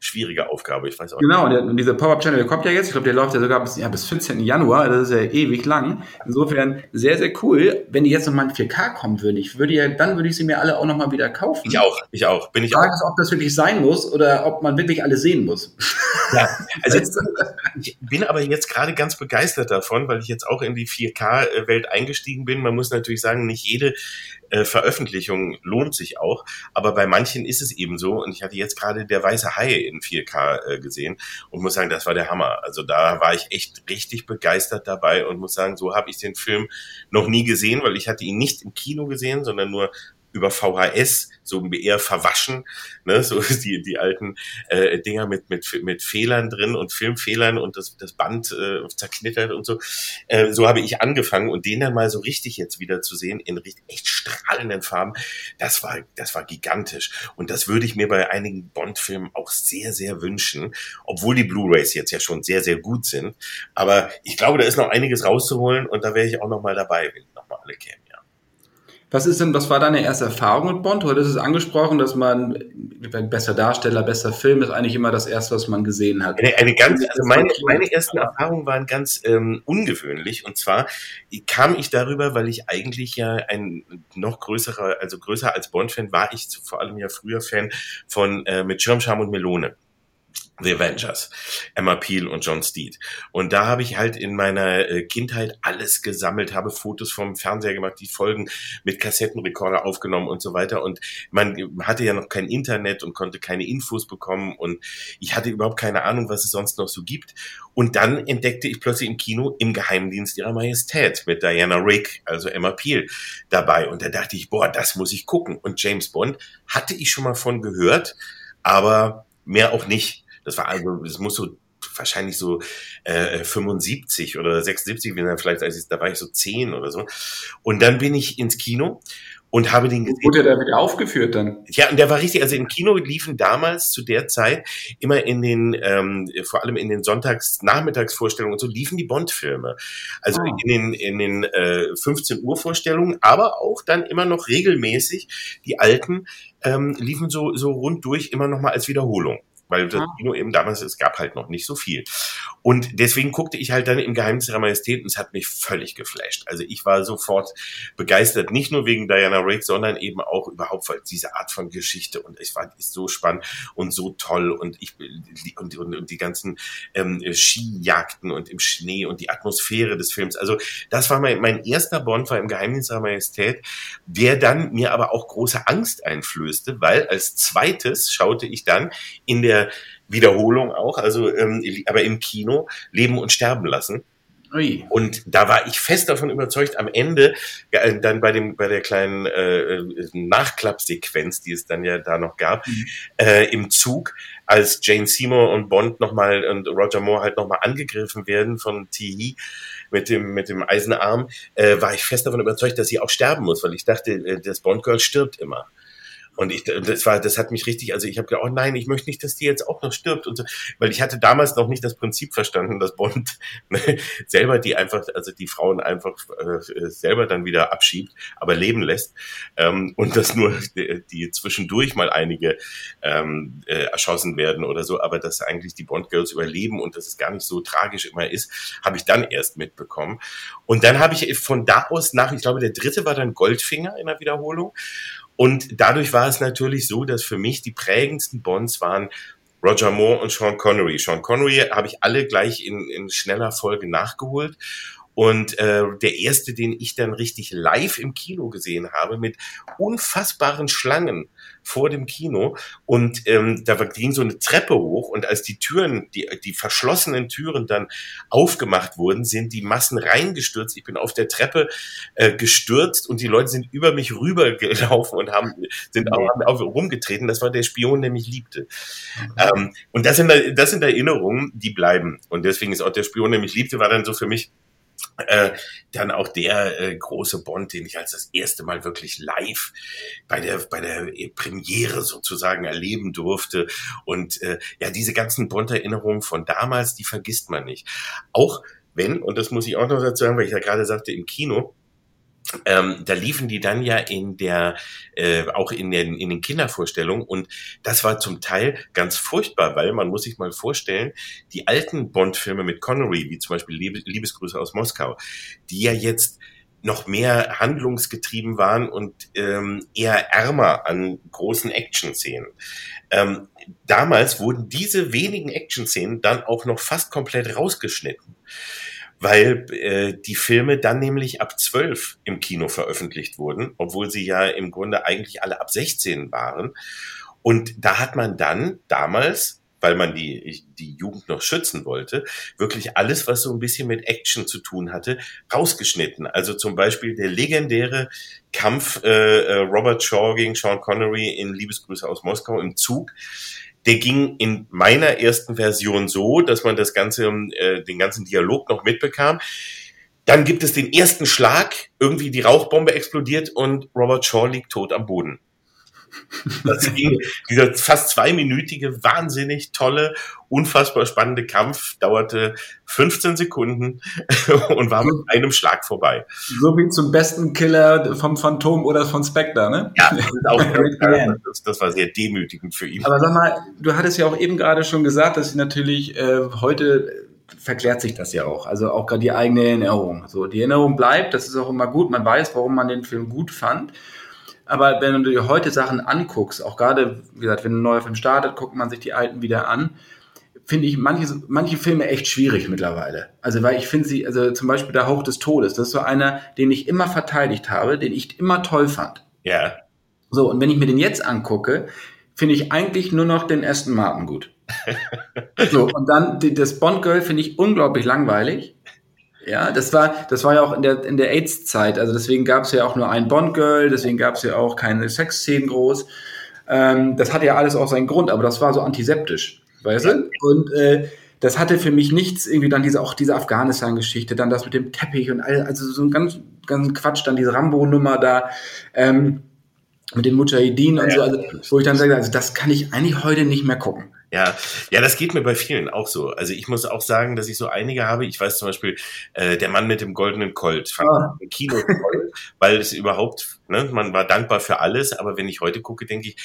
schwierige Aufgabe. Ich weiß auch genau, nicht. und dieser Pop-Up-Channel, der kommt ja jetzt, ich glaube, der läuft ja sogar bis, ja, bis 14. Januar, das ist ja ewig lang. Insofern sehr, sehr cool. Wenn die jetzt nochmal in 4K kommen würde, ich würde ja, dann würde ich sie mir alle auch nochmal wieder kaufen. Ich auch, ich auch. Bin ich Frage auch. ist, ob das wirklich sein muss oder ob man wirklich alle sehen muss. Ja, also jetzt, ich bin aber jetzt gerade ganz begeistert davon, weil ich jetzt auch in die 4K-Welt eingestiegen bin. Man muss natürlich sagen, nicht jede äh, Veröffentlichung lohnt sich auch, aber bei manchen ist es eben so. Und ich hatte jetzt gerade der Weiße Hai in 4K äh, gesehen und muss sagen, das war der Hammer. Also da war ich echt richtig begeistert dabei und muss sagen, so habe ich den Film noch nie gesehen, weil ich hatte ihn nicht im Kino gesehen, sondern nur über VHS, so eher verwaschen, ne, so die, die alten äh, Dinger mit, mit, mit Fehlern drin und Filmfehlern und das, das Band äh, zerknittert und so. Äh, so habe ich angefangen und den dann mal so richtig jetzt wieder zu sehen in echt strahlenden Farben, das war, das war gigantisch. Und das würde ich mir bei einigen Bond-Filmen auch sehr, sehr wünschen, obwohl die Blu-Rays jetzt ja schon sehr, sehr gut sind. Aber ich glaube, da ist noch einiges rauszuholen und da wäre ich auch noch mal dabei, wenn noch mal alle kämen. Was ist denn, was war deine erste Erfahrung mit Bond? Heute ist es angesprochen, dass man besser Darsteller, besser Film ist eigentlich immer das erste, was man gesehen hat. Eine, eine ganz, also meine, meine ersten Erfahrungen waren ganz ähm, ungewöhnlich. Und zwar kam ich darüber, weil ich eigentlich ja ein noch größerer, also größer als Bond-Fan war ich vor allem ja früher Fan von äh, mit Schirmscham und Melone. The Avengers, Emma Peel und John Steed. Und da habe ich halt in meiner äh, Kindheit alles gesammelt, habe Fotos vom Fernseher gemacht, die Folgen mit Kassettenrekorder aufgenommen und so weiter. Und man hatte ja noch kein Internet und konnte keine Infos bekommen und ich hatte überhaupt keine Ahnung, was es sonst noch so gibt. Und dann entdeckte ich plötzlich im Kino im Geheimdienst ihrer Majestät mit Diana Rick, also Emma Peel, dabei. Und da dachte ich, boah, das muss ich gucken. Und James Bond hatte ich schon mal von gehört, aber mehr auch nicht. Das war also, das muss so wahrscheinlich so äh, 75 oder 76, wenn dann vielleicht, als ich, da war ich so 10 oder so. Und dann bin ich ins Kino und habe den gesehen. Wurde der wieder aufgeführt dann? Ja, und der war richtig, also im Kino liefen damals zu der Zeit immer in den, ähm, vor allem in den Sonntags-Nachmittagsvorstellungen und so, liefen die Bond-Filme. Also oh. in den, in den äh, 15 Uhr Vorstellungen, aber auch dann immer noch regelmäßig die alten ähm, liefen so, so rund durch immer noch mal als Wiederholung weil das Kino eben damals, es gab halt noch nicht so viel. Und deswegen guckte ich halt dann im Geheimnis ihrer Majestät und es hat mich völlig geflasht. Also ich war sofort begeistert, nicht nur wegen Diana Rigg, sondern eben auch überhaupt weil diese Art von Geschichte und es war ist so spannend und so toll und ich und, und, und die ganzen ähm, Skijagden und im Schnee und die Atmosphäre des Films. Also das war mein, mein erster Bond war im Geheimnis ihrer Majestät, der dann mir aber auch große Angst einflößte, weil als zweites schaute ich dann in der Wiederholung auch, also ähm, aber im Kino Leben und Sterben lassen. Ui. Und da war ich fest davon überzeugt, am Ende, äh, dann bei dem, bei der kleinen äh, Nachklappsequenz, die es dann ja da noch gab, mhm. äh, im Zug, als Jane Seymour und Bond nochmal und Roger Moore halt nochmal angegriffen werden von T.E. mit dem, mit dem Eisenarm, äh, war ich fest davon überzeugt, dass sie auch sterben muss, weil ich dachte, äh, das Bond-Girl stirbt immer. Und ich, das war, das hat mich richtig, also ich habe gedacht, oh nein, ich möchte nicht, dass die jetzt auch noch stirbt und so, weil ich hatte damals noch nicht das Prinzip verstanden, dass Bond ne, selber die einfach, also die Frauen einfach äh, selber dann wieder abschiebt, aber leben lässt ähm, und dass nur die, die zwischendurch mal einige ähm, äh, erschossen werden oder so, aber dass eigentlich die Bond Girls überleben und dass es gar nicht so tragisch immer ist, habe ich dann erst mitbekommen. Und dann habe ich von da aus nach, ich glaube, der dritte war dann Goldfinger in der Wiederholung. Und dadurch war es natürlich so, dass für mich die prägendsten Bonds waren Roger Moore und Sean Connery. Sean Connery habe ich alle gleich in, in schneller Folge nachgeholt. Und äh, der erste, den ich dann richtig live im Kino gesehen habe, mit unfassbaren Schlangen vor dem Kino. Und ähm, da ging so eine Treppe hoch und als die Türen, die, die verschlossenen Türen dann aufgemacht wurden, sind die Massen reingestürzt. Ich bin auf der Treppe äh, gestürzt und die Leute sind über mich rübergelaufen und haben sind auch haben auf, rumgetreten. Das war der Spion, der mich liebte. Mhm. Ähm, und das sind, das sind Erinnerungen, die bleiben. Und deswegen ist auch der Spion, der mich liebte, war dann so für mich äh, dann auch der äh, große Bond, den ich als das erste Mal wirklich live bei der bei der Premiere sozusagen erleben durfte und äh, ja diese ganzen Bond-Erinnerungen von damals, die vergisst man nicht. Auch wenn und das muss ich auch noch dazu sagen, weil ich ja gerade sagte im Kino ähm, da liefen die dann ja in der, äh, auch in den, in den Kindervorstellungen und das war zum Teil ganz furchtbar, weil man muss sich mal vorstellen, die alten Bond-Filme mit Connery, wie zum Beispiel Liebes Liebesgrüße aus Moskau, die ja jetzt noch mehr handlungsgetrieben waren und ähm, eher ärmer an großen Action-Szenen. Ähm, damals wurden diese wenigen Action-Szenen dann auch noch fast komplett rausgeschnitten weil äh, die Filme dann nämlich ab zwölf im Kino veröffentlicht wurden, obwohl sie ja im Grunde eigentlich alle ab 16 waren. Und da hat man dann damals weil man die, die Jugend noch schützen wollte, wirklich alles, was so ein bisschen mit Action zu tun hatte, rausgeschnitten. Also zum Beispiel der legendäre Kampf äh, äh Robert Shaw gegen Sean Connery in Liebesgrüße aus Moskau im Zug. Der ging in meiner ersten Version so, dass man das ganze, äh, den ganzen Dialog noch mitbekam. Dann gibt es den ersten Schlag, irgendwie die Rauchbombe explodiert und Robert Shaw liegt tot am Boden. Das ging, dieser fast zweiminütige, wahnsinnig tolle, unfassbar spannende Kampf dauerte 15 Sekunden und war mit einem Schlag vorbei. So wie zum besten Killer vom Phantom oder von Spectre, ne? Ja, auch, das, das, war sehr demütigend für ihn. Aber sag mal, du hattest ja auch eben gerade schon gesagt, dass sie natürlich äh, heute verklärt sich das ja auch. Also auch gerade die eigene Erinnerung. So, die Erinnerung bleibt, das ist auch immer gut. Man weiß, warum man den Film gut fand. Aber wenn du dir heute Sachen anguckst, auch gerade, wie gesagt, wenn ein neuer Film startet, guckt man sich die alten wieder an, finde ich manche, manche Filme echt schwierig mittlerweile. Also, weil ich finde sie, also zum Beispiel der Hauch des Todes, das ist so einer, den ich immer verteidigt habe, den ich immer toll fand. Ja. So, und wenn ich mir den jetzt angucke, finde ich eigentlich nur noch den Aston Martin gut. so, und dann das Bond Girl finde ich unglaublich langweilig. Ja, das war, das war ja auch in der, in der AIDS-Zeit. Also deswegen gab es ja auch nur ein Bond-Girl, deswegen gab es ja auch keine Sexszenen groß. Ähm, das hatte ja alles auch seinen Grund, aber das war so antiseptisch, weißt du? Und äh, das hatte für mich nichts, irgendwie dann diese, auch diese Afghanistan-Geschichte, dann das mit dem Teppich und all, also so ein ganz, ganz Quatsch, dann diese Rambo-Nummer da. Ähm, mit den Mujahideen und so, also, wo ich dann sage, also das kann ich eigentlich heute nicht mehr gucken. Ja, ja, das geht mir bei vielen auch so. Also ich muss auch sagen, dass ich so einige habe. Ich weiß zum Beispiel, äh, der Mann mit dem goldenen Colt fand ah. im Kino toll, weil es überhaupt, ne, man war dankbar für alles. Aber wenn ich heute gucke, denke ich,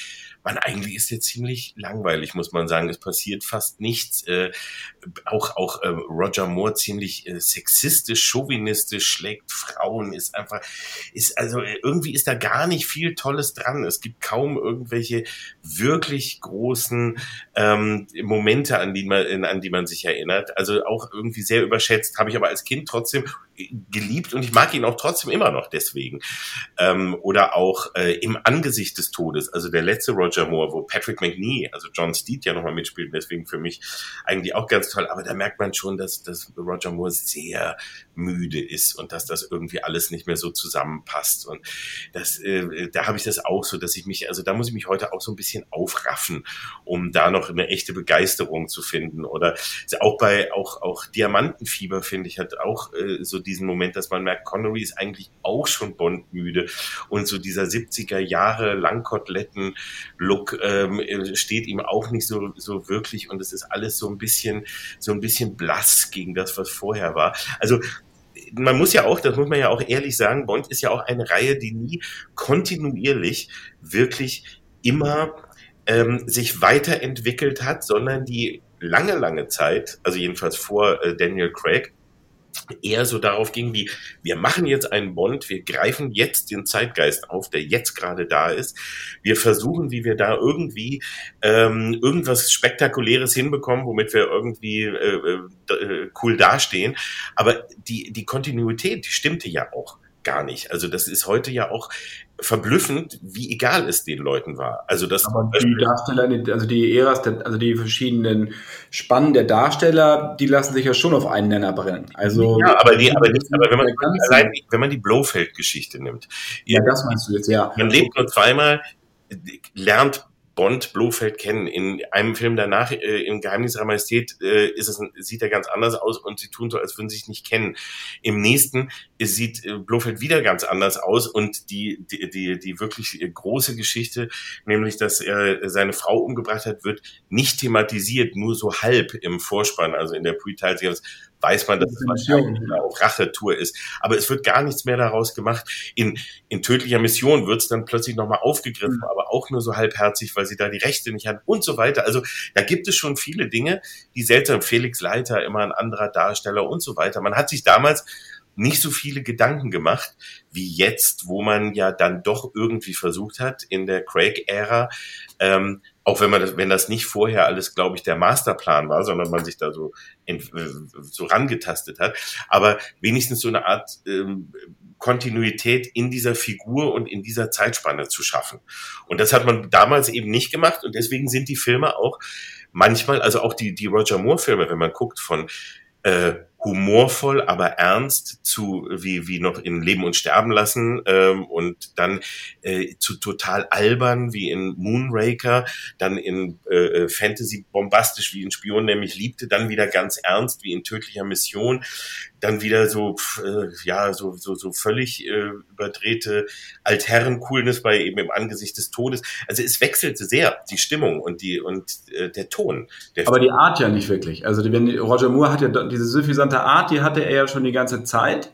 man, eigentlich ist der ziemlich langweilig, muss man sagen. Es passiert fast nichts. Äh, auch auch äh, Roger Moore ziemlich äh, sexistisch, chauvinistisch, schlägt Frauen, ist einfach, ist also irgendwie ist da gar nicht viel Tolles dran. Es gibt kaum irgendwelche wirklich großen ähm, Momente, an die man an die man sich erinnert. Also auch irgendwie sehr überschätzt. Habe ich aber als Kind trotzdem geliebt und ich mag ihn auch trotzdem immer noch deswegen. Ähm, oder auch äh, im Angesicht des Todes, also der letzte Roger Moore, wo Patrick McNee, also John Steed ja nochmal mitspielt, deswegen für mich eigentlich auch ganz toll. Aber da merkt man schon, dass, dass Roger Moore sehr müde ist und dass das irgendwie alles nicht mehr so zusammenpasst. Und das, äh, da habe ich das auch so, dass ich mich, also da muss ich mich heute auch so ein bisschen aufraffen, um da noch eine echte Begeisterung zu finden. Oder auch bei auch auch Diamantenfieber finde ich hat auch äh, so diesen Moment, dass man merkt, Connery ist eigentlich auch schon Bond-müde und so dieser 70er Jahre Langkoteletten-Look ähm, steht ihm auch nicht so, so wirklich und es ist alles so ein bisschen, so ein bisschen blass gegen das, was vorher war. Also man muss ja auch, das muss man ja auch ehrlich sagen, Bond ist ja auch eine Reihe, die nie kontinuierlich wirklich immer ähm, sich weiterentwickelt hat, sondern die lange, lange Zeit, also jedenfalls vor äh, Daniel Craig, eher so darauf ging, wie wir machen jetzt einen Bond, wir greifen jetzt den Zeitgeist auf, der jetzt gerade da ist. Wir versuchen, wie wir da irgendwie ähm, irgendwas Spektakuläres hinbekommen, womit wir irgendwie äh, äh, cool dastehen. Aber die, die Kontinuität die stimmte ja auch gar nicht. Also das ist heute ja auch verblüffend, wie egal es den Leuten war. Also das Aber die Darsteller, also die Äras, also die verschiedenen Spannen der Darsteller, die lassen sich ja schon auf einen Nenner brennen. Also ja, aber, die, aber, nicht, aber wenn man allein, wenn man die Blofeld-Geschichte nimmt, ja, das meinst du jetzt, ja. Man lebt nur zweimal, lernt Bond Blofeld kennen. In einem Film danach, äh, in Geheimnis ihrer Majestät, äh, ist es, sieht er ganz anders aus und sie tun so, als würden sie sich nicht kennen. Im nächsten sieht äh, Blofeld wieder ganz anders aus und die, die, die, die wirklich große Geschichte, nämlich, dass er seine Frau umgebracht hat, wird nicht thematisiert, nur so halb im Vorspann, also in der Pre-Title weiß man, dass es wahrscheinlich eine Rachetour ist. Aber es wird gar nichts mehr daraus gemacht. In, in tödlicher Mission wird es dann plötzlich nochmal aufgegriffen, mhm. aber auch nur so halbherzig, weil sie da die Rechte nicht haben und so weiter. Also da gibt es schon viele Dinge, die seltsam. Felix Leiter, immer ein anderer Darsteller und so weiter. Man hat sich damals nicht so viele Gedanken gemacht wie jetzt, wo man ja dann doch irgendwie versucht hat, in der Craig-Ära ähm, auch wenn man das, wenn das nicht vorher alles, glaube ich, der Masterplan war, sondern man sich da so, äh, so rangetastet hat. Aber wenigstens so eine Art ähm, Kontinuität in dieser Figur und in dieser Zeitspanne zu schaffen. Und das hat man damals eben nicht gemacht und deswegen sind die Filme auch manchmal, also auch die, die Roger Moore-Filme, wenn man guckt, von äh, humorvoll, aber ernst zu wie wie noch in Leben und Sterben lassen ähm, und dann äh, zu total albern wie in Moonraker, dann in äh, äh, Fantasy bombastisch wie in Spion nämlich liebte, dann wieder ganz ernst wie in Tödlicher Mission, dann wieder so äh, ja so so so völlig äh, überdrehte Altherren-Coolness bei eben im Angesicht des Todes. Also es wechselte sehr die Stimmung und die und äh, der Ton. Der aber die Art ja nicht wirklich. Also wenn Roger Moore hat ja diese suffisante Art, die hatte er ja schon die ganze Zeit.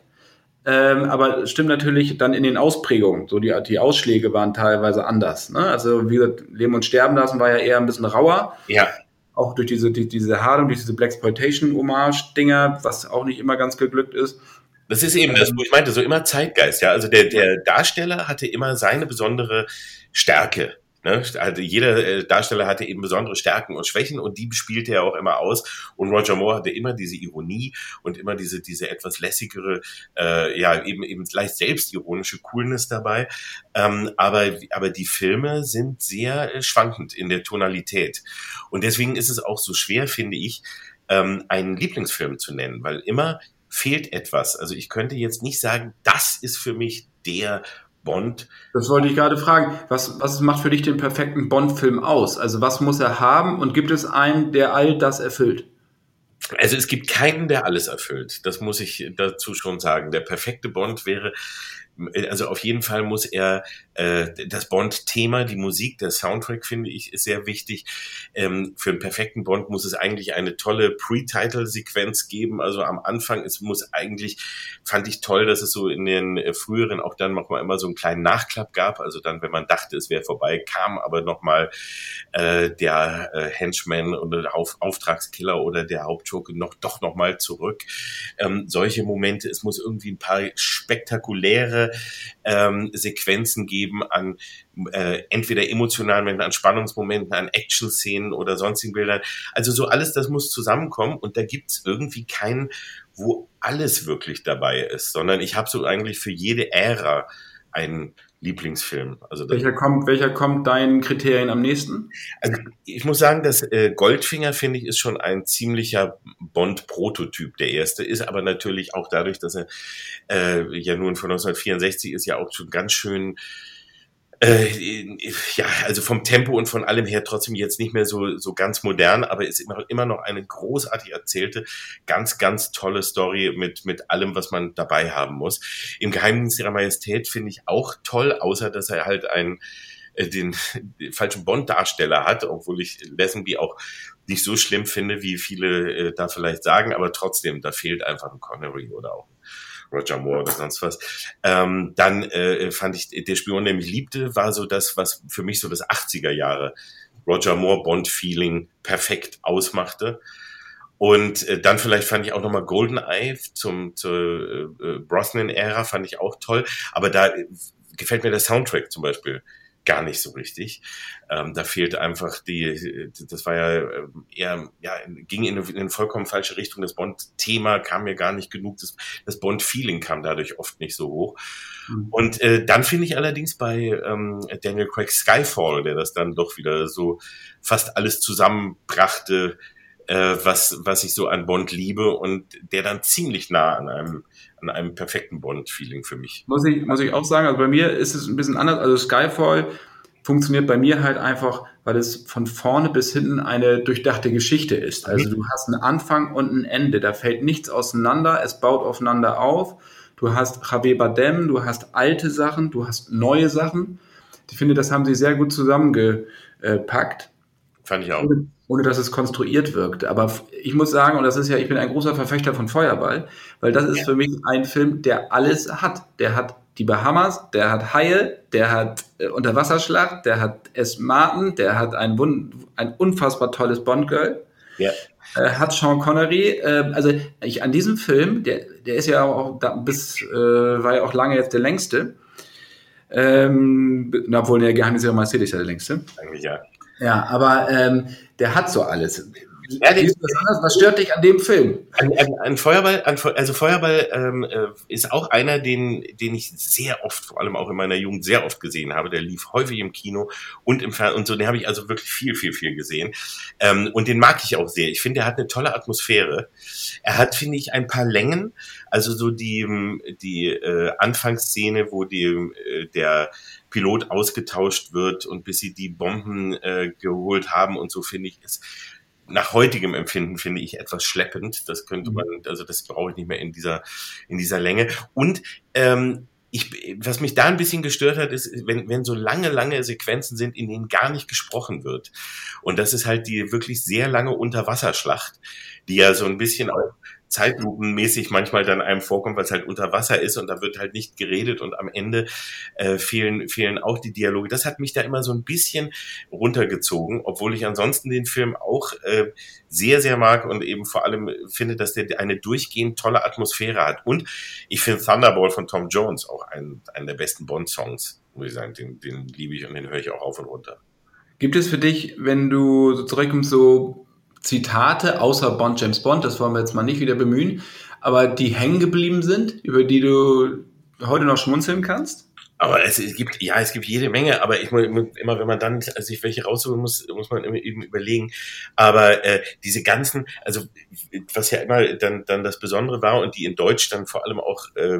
Ähm, aber stimmt natürlich dann in den Ausprägungen. So die, die Ausschläge waren teilweise anders. Ne? Also wie gesagt, Leben und Sterben lassen war ja eher ein bisschen rauer. Ja auch durch diese, die, diese Hardung, durch diese Blaxploitation-Hommage-Dinger, was auch nicht immer ganz geglückt ist. Das ist eben das, wo ich meinte, so immer Zeitgeist, ja. Also der, der Darsteller hatte immer seine besondere Stärke. Ne? Also jeder äh, Darsteller hatte eben besondere Stärken und Schwächen und die spielte er auch immer aus. Und Roger Moore hatte immer diese Ironie und immer diese, diese etwas lässigere, äh, ja, eben, eben leicht selbstironische Coolness dabei. Ähm, aber, aber die Filme sind sehr äh, schwankend in der Tonalität. Und deswegen ist es auch so schwer, finde ich, ähm, einen Lieblingsfilm zu nennen, weil immer fehlt etwas. Also ich könnte jetzt nicht sagen, das ist für mich der Bond. Das wollte ich gerade fragen. Was, was macht für dich den perfekten Bond-Film aus? Also was muss er haben und gibt es einen, der all das erfüllt? Also es gibt keinen, der alles erfüllt. Das muss ich dazu schon sagen. Der perfekte Bond wäre also auf jeden Fall muss er äh, das Bond-Thema, die Musik, der Soundtrack finde ich ist sehr wichtig. Ähm, für einen perfekten Bond muss es eigentlich eine tolle Pre-Title-Sequenz geben. Also am Anfang, es muss eigentlich, fand ich toll, dass es so in den äh, früheren auch dann nochmal immer so einen kleinen Nachklapp gab. Also dann, wenn man dachte, es wäre vorbei, kam aber nochmal äh, der äh, Henchman oder der Auf Auftragskiller oder der Hauptschurke noch doch nochmal zurück. Ähm, solche Momente, es muss irgendwie ein paar spektakuläre ähm, Sequenzen geben an äh, entweder emotionalen Momenten, an Spannungsmomenten, an Action-Szenen oder sonstigen Bildern. Also so alles, das muss zusammenkommen und da gibt's irgendwie keinen, wo alles wirklich dabei ist, sondern ich habe so eigentlich für jede Ära einen Lieblingsfilm. Also welcher kommt, welcher kommt deinen Kriterien am nächsten? Also ich muss sagen, dass äh, Goldfinger finde ich ist schon ein ziemlicher Bond-Prototyp. Der erste ist aber natürlich auch dadurch, dass er äh, ja nun von 1964 ist, ja auch schon ganz schön äh, ja, also vom Tempo und von allem her trotzdem jetzt nicht mehr so, so ganz modern, aber ist immer, immer noch eine großartig erzählte, ganz, ganz tolle Story mit, mit allem, was man dabei haben muss. Im Geheimdienst ihrer Majestät finde ich auch toll, außer dass er halt einen, äh, den, den falschen Bond-Darsteller hat, obwohl ich Lesenby auch nicht so schlimm finde, wie viele äh, da vielleicht sagen, aber trotzdem, da fehlt einfach ein Connery oder auch Roger Moore oder sonst was. Ähm, dann äh, fand ich, der Spion, der mich liebte, war so das, was für mich so das 80er Jahre Roger Moore Bond-Feeling perfekt ausmachte. Und äh, dann vielleicht fand ich auch nochmal GoldenEye zum, zur äh, Brosnan-Ära, fand ich auch toll. Aber da äh, gefällt mir der Soundtrack zum Beispiel gar nicht so richtig. Ähm, da fehlt einfach die, das war ja äh, eher, ja, ging in eine, in eine vollkommen falsche Richtung. Das Bond-Thema kam mir gar nicht genug. Das, das Bond-Feeling kam dadurch oft nicht so hoch. Mhm. Und äh, dann finde ich allerdings bei ähm, Daniel Craig Skyfall, der das dann doch wieder so fast alles zusammenbrachte, äh, was, was ich so an Bond liebe und der dann ziemlich nah an einem, an einem perfekten Bond-Feeling für mich. Muss ich, muss ich auch sagen, also bei mir ist es ein bisschen anders. Also Skyfall funktioniert bei mir halt einfach, weil es von vorne bis hinten eine durchdachte Geschichte ist. Also mhm. du hast einen Anfang und ein Ende. Da fällt nichts auseinander, es baut aufeinander auf. Du hast Javier Badem, du hast alte Sachen, du hast neue Sachen. Ich finde, das haben sie sehr gut zusammengepackt. Fand ich auch. Ohne, dass es konstruiert wirkt. Aber ich muss sagen, und das ist ja, ich bin ein großer Verfechter von Feuerball, weil das ist ja. für mich ein Film, der alles hat. Der hat die Bahamas, der hat Haie, der hat äh, Unterwasserschlacht, der hat S. Martin, der hat ein, ein unfassbar tolles Bond-Girl. Ja. Äh, hat Sean Connery, äh, also ich an diesem Film, der, der ist ja auch da, bis, äh, war ja auch lange jetzt der längste. Ähm, obwohl der Geheimnis ihrer Majestät ist ja der längste. Eigentlich ja. Ja, aber ähm, der hat so alles. Ja, was stört dich an dem Film? Ein, ein, ein Feuerball, ein, also Feuerball ähm, äh, ist auch einer, den, den ich sehr oft, vor allem auch in meiner Jugend, sehr oft gesehen habe. Der lief häufig im Kino und im Fernsehen und so. Den habe ich also wirklich viel, viel, viel gesehen. Ähm, und den mag ich auch sehr. Ich finde, er hat eine tolle Atmosphäre. Er hat, finde ich, ein paar Längen. Also so die, die äh, Anfangsszene, wo die, äh, der Pilot ausgetauscht wird und bis sie die Bomben äh, geholt haben und so finde ich ist nach heutigem Empfinden finde ich etwas schleppend. Das könnte mhm. man, also das brauche ich nicht mehr in dieser in dieser Länge. Und ähm, ich, was mich da ein bisschen gestört hat, ist, wenn, wenn so lange, lange Sequenzen sind, in denen gar nicht gesprochen wird. Und das ist halt die wirklich sehr lange Unterwasserschlacht, die ja so ein bisschen auch zeitlupenmäßig manchmal dann einem vorkommt, weil es halt unter Wasser ist und da wird halt nicht geredet und am Ende äh, fehlen, fehlen auch die Dialoge. Das hat mich da immer so ein bisschen runtergezogen, obwohl ich ansonsten den Film auch äh, sehr, sehr mag und eben vor allem finde, dass der eine durchgehend tolle Atmosphäre hat. Und ich finde Thunderball von Tom Jones auch einen, einen der besten Bond-Songs, muss ich sagen. Den, den liebe ich und den höre ich auch auf und runter. Gibt es für dich, wenn du so zurückkommst, so Zitate, außer Bond, James Bond, das wollen wir jetzt mal nicht wieder bemühen, aber die hängen geblieben sind, über die du heute noch schmunzeln kannst? Aber es, gibt, ja, es gibt jede Menge, aber ich muss immer, wenn man dann sich welche raussuchen muss, muss man immer eben überlegen. Aber äh, diese ganzen, also was ja immer dann, dann das Besondere war und die in Deutsch dann vor allem auch äh,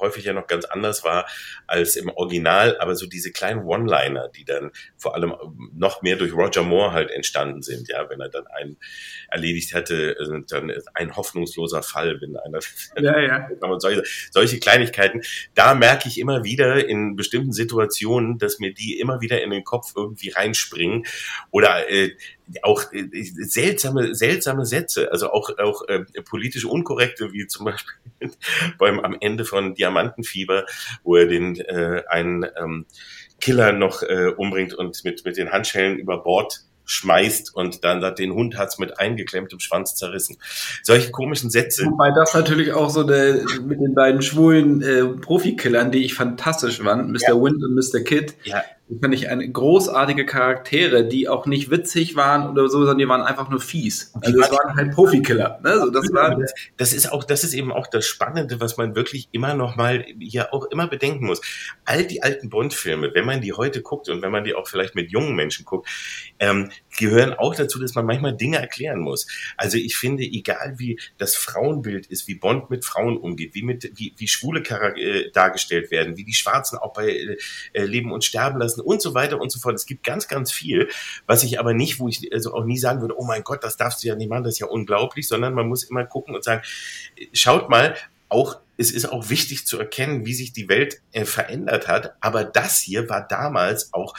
häufig ja noch ganz anders war als im Original, aber so diese kleinen One-Liner, die dann vor allem noch mehr durch Roger Moore halt entstanden sind, ja, wenn er dann einen erledigt hätte, dann ein hoffnungsloser Fall, wenn einer ja, ja. solche, solche Kleinigkeiten, da merke ich immer wieder in bestimmten Situationen, dass mir die immer wieder in den Kopf irgendwie reinspringen oder äh, auch äh, seltsame, seltsame Sätze, also auch, auch äh, politisch unkorrekte, wie zum Beispiel beim am Ende von Diamantenfieber, wo er den äh, einen ähm, Killer noch äh, umbringt und mit, mit den Handschellen über Bord schmeißt und dann sagt, den Hund hat's mit eingeklemmtem Schwanz zerrissen. Solche komischen Sätze. Wobei das natürlich auch so der, mit den beiden schwulen äh, Profikillern, die ich fantastisch fand, Mr. Ja. Wind und Mr. Kid. Ja, fand ich eine großartige Charaktere, die auch nicht witzig waren oder so, sondern die waren einfach nur fies. Also es waren halt Profikiller. Ne? So, das, war das ist auch, das ist eben auch das Spannende, was man wirklich immer noch mal hier auch immer bedenken muss. All die alten Bond-Filme, wenn man die heute guckt und wenn man die auch vielleicht mit jungen Menschen guckt, ähm, gehören auch dazu, dass man manchmal Dinge erklären muss. Also ich finde, egal wie das Frauenbild ist, wie Bond mit Frauen umgeht, wie mit wie, wie Schwule äh, dargestellt werden, wie die Schwarzen auch bei äh, Leben und Sterben lassen und so weiter und so fort. Es gibt ganz, ganz viel, was ich aber nicht, wo ich also auch nie sagen würde, oh mein Gott, das darfst du ja nicht machen, das ist ja unglaublich, sondern man muss immer gucken und sagen, schaut mal, auch es ist auch wichtig zu erkennen, wie sich die Welt äh, verändert hat. Aber das hier war damals auch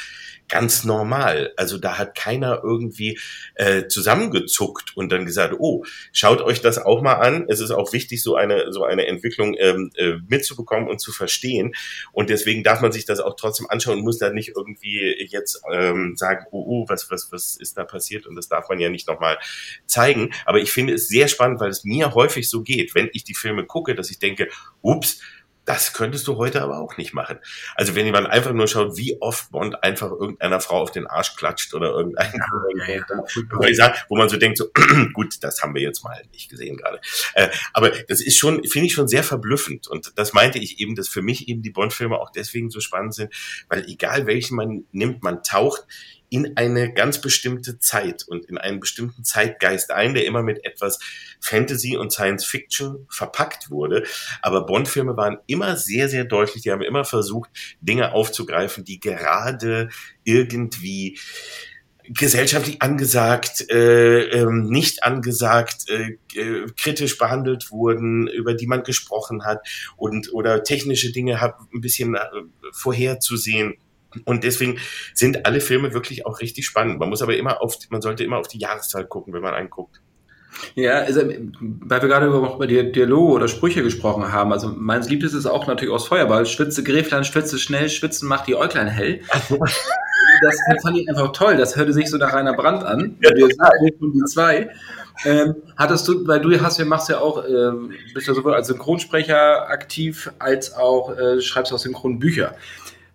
ganz normal. Also da hat keiner irgendwie äh, zusammengezuckt und dann gesagt, oh, schaut euch das auch mal an. Es ist auch wichtig, so eine so eine Entwicklung ähm, äh, mitzubekommen und zu verstehen. Und deswegen darf man sich das auch trotzdem anschauen und muss da nicht irgendwie jetzt ähm, sagen, oh, oh, was was was ist da passiert? Und das darf man ja nicht nochmal zeigen. Aber ich finde es sehr spannend, weil es mir häufig so geht, wenn ich die Filme gucke, dass ich denke, ups, das könntest du heute aber auch nicht machen. Also wenn jemand einfach nur schaut, wie oft Bond einfach irgendeiner Frau auf den Arsch klatscht oder irgendein, ja, ja, ja. wo man so denkt, so gut, das haben wir jetzt mal nicht gesehen gerade. Äh, aber das ist schon, finde ich schon sehr verblüffend. Und das meinte ich eben, dass für mich eben die Bond-Filme auch deswegen so spannend sind, weil egal welchen man nimmt, man taucht in eine ganz bestimmte Zeit und in einen bestimmten Zeitgeist ein, der immer mit etwas Fantasy und Science Fiction verpackt wurde. Aber Bond-Filme waren immer sehr, sehr deutlich. Die haben immer versucht, Dinge aufzugreifen, die gerade irgendwie gesellschaftlich angesagt, äh, ähm, nicht angesagt, äh, äh, kritisch behandelt wurden, über die man gesprochen hat und oder technische Dinge hat ein bisschen äh, vorherzusehen und deswegen sind alle Filme wirklich auch richtig spannend. Man muss aber immer auf, man sollte immer auf die Jahreszahl gucken, wenn man einen guckt. Ja, also, weil wir gerade über Dialoge oder Sprüche gesprochen haben. Also meins Liebstes ist auch natürlich aus Feuerball. Schwitze Gräflein, schwitze schnell, schwitzen macht die Äuglein hell. das fand ich einfach toll. Das hörte sich so nach einer Brand an. Ja. Wir sind die zwei. Ähm, hattest du, weil du hast machst ja auch, äh, bist ja sowohl als Synchronsprecher aktiv, als auch äh, schreibst auch Synchronbücher.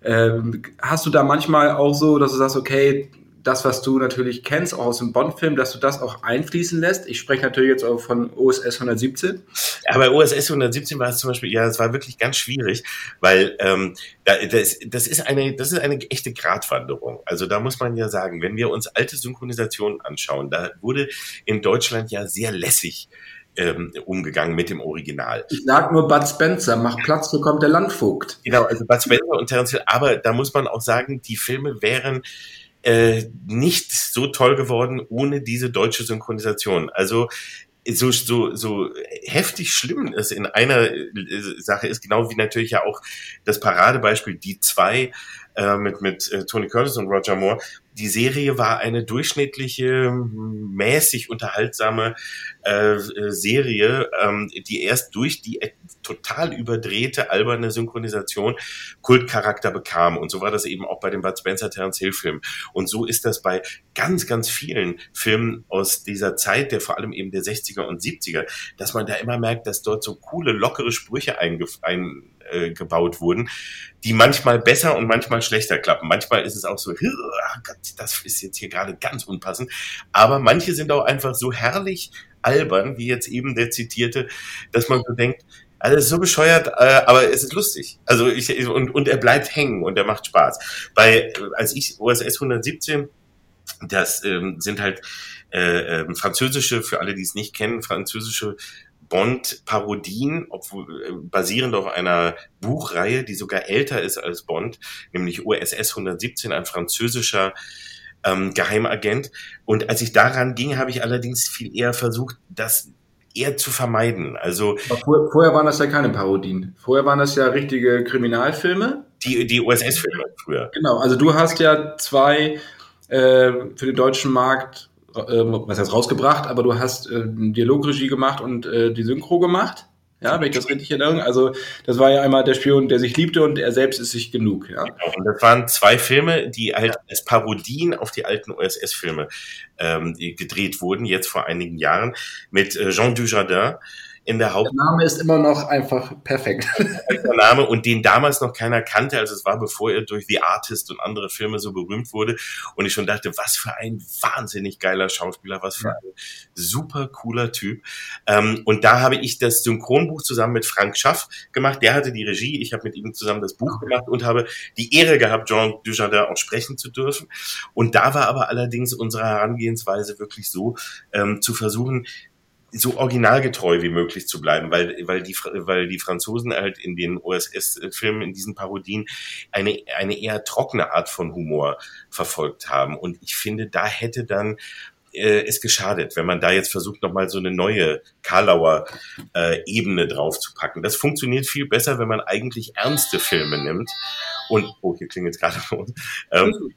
Ähm, hast du da manchmal auch so, dass du sagst, okay, das, was du natürlich kennst, auch aus dem Bond-Film, dass du das auch einfließen lässt. Ich spreche natürlich jetzt auch von OSS 117. Ja, bei OSS 117 war es zum Beispiel, ja, es war wirklich ganz schwierig, weil ähm, das, das, ist eine, das ist eine echte Gratwanderung. Also da muss man ja sagen, wenn wir uns alte Synchronisationen anschauen, da wurde in Deutschland ja sehr lässig ähm, umgegangen mit dem Original. Ich sag nur Bud Spencer, mach Platz, hier kommt der Landvogt. Genau, also Bud Spencer und Terence Hill, aber da muss man auch sagen, die Filme wären äh, nicht so toll geworden ohne diese deutsche Synchronisation. Also so, so, so heftig schlimm es in einer äh, Sache ist, genau wie natürlich ja auch das Paradebeispiel Die zwei äh, mit, mit äh, Tony Curtis und Roger Moore. Die Serie war eine durchschnittliche, mäßig unterhaltsame äh, Serie, ähm, die erst durch die total überdrehte, alberne Synchronisation Kultcharakter bekam. Und so war das eben auch bei dem Bud Spencer Terence Hill Film. Und so ist das bei ganz, ganz vielen Filmen aus dieser Zeit, der vor allem eben der 60er und 70er, dass man da immer merkt, dass dort so coole, lockere Sprüche eingebaut äh, wurden, die manchmal besser und manchmal schlechter klappen. Manchmal ist es auch so, Gott, das ist jetzt hier gerade ganz unpassend. Aber manche sind auch einfach so herrlich albern, wie jetzt eben der zitierte, dass man so denkt, also ist so bescheuert, äh, aber es ist lustig. Also ich und und er bleibt hängen und er macht Spaß. Bei als ich OSS 117, das ähm, sind halt äh, äh, französische für alle, die es nicht kennen, französische Bond-Parodien, obwohl äh, basierend auf einer Buchreihe, die sogar älter ist als Bond, nämlich USS 117, ein französischer ähm, Geheimagent. Und als ich daran ging, habe ich allerdings viel eher versucht, das eher zu vermeiden. Also vor, vorher waren das ja keine Parodien. Vorher waren das ja richtige Kriminalfilme. Die, die USS-Filme früher. Genau, also du hast ja zwei äh, für den deutschen Markt äh, was heißt rausgebracht, aber du hast äh, Dialogregie gemacht und äh, die Synchro gemacht. Ja, wenn ich das richtig erinnere. Also, das war ja einmal der Spion, der sich liebte und er selbst ist sich genug. Ja. Genau. Und das waren zwei Filme, die halt als Parodien auf die alten OSS-Filme ähm, gedreht wurden, jetzt vor einigen Jahren, mit äh, Jean Dujardin in der Haupt. Der Name ist immer noch einfach perfekt. Der Name und den damals noch keiner kannte, also es war bevor er durch The Artist und andere Filme so berühmt wurde und ich schon dachte, was für ein wahnsinnig geiler Schauspieler, was für ein super cooler Typ. Ähm, und da habe ich das Synchronbuch zusammen mit Frank Schaff gemacht. Der hatte die Regie, ich habe mit ihm zusammen das Buch gemacht und habe die Ehre gehabt, Jean Dujardin auch sprechen zu dürfen. Und da war aber allerdings unsere Herangehensweise wirklich so, ähm, zu versuchen, so originalgetreu wie möglich zu bleiben, weil, weil, die, weil die Franzosen halt in den OSS-Filmen, in diesen Parodien, eine, eine eher trockene Art von Humor verfolgt haben. Und ich finde, da hätte dann äh, es geschadet, wenn man da jetzt versucht, nochmal so eine neue Karlauer äh, Ebene drauf zu packen. Das funktioniert viel besser, wenn man eigentlich ernste Filme nimmt. Und, oh, hier klingelt gerade vor uns. Ähm,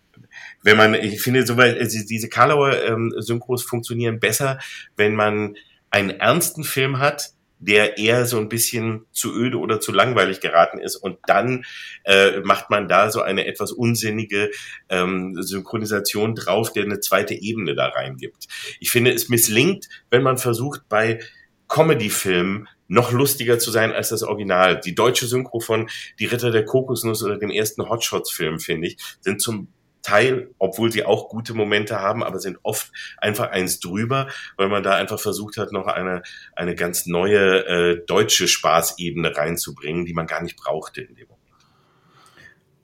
wenn man, ich finde, soweit, diese Karlauer ähm, Synchros funktionieren besser, wenn man einen ernsten Film hat, der eher so ein bisschen zu öde oder zu langweilig geraten ist und dann äh, macht man da so eine etwas unsinnige ähm, Synchronisation drauf, der eine zweite Ebene da reingibt. Ich finde, es misslingt, wenn man versucht, bei Comedy-Filmen noch lustiger zu sein als das Original. Die deutsche Synchro von Die Ritter der Kokosnuss oder dem ersten Hotshots-Film, finde ich, sind zum Teil, obwohl sie auch gute Momente haben, aber sind oft einfach eins drüber, weil man da einfach versucht hat, noch eine, eine ganz neue äh, deutsche Spaßebene reinzubringen, die man gar nicht brauchte in dem Moment.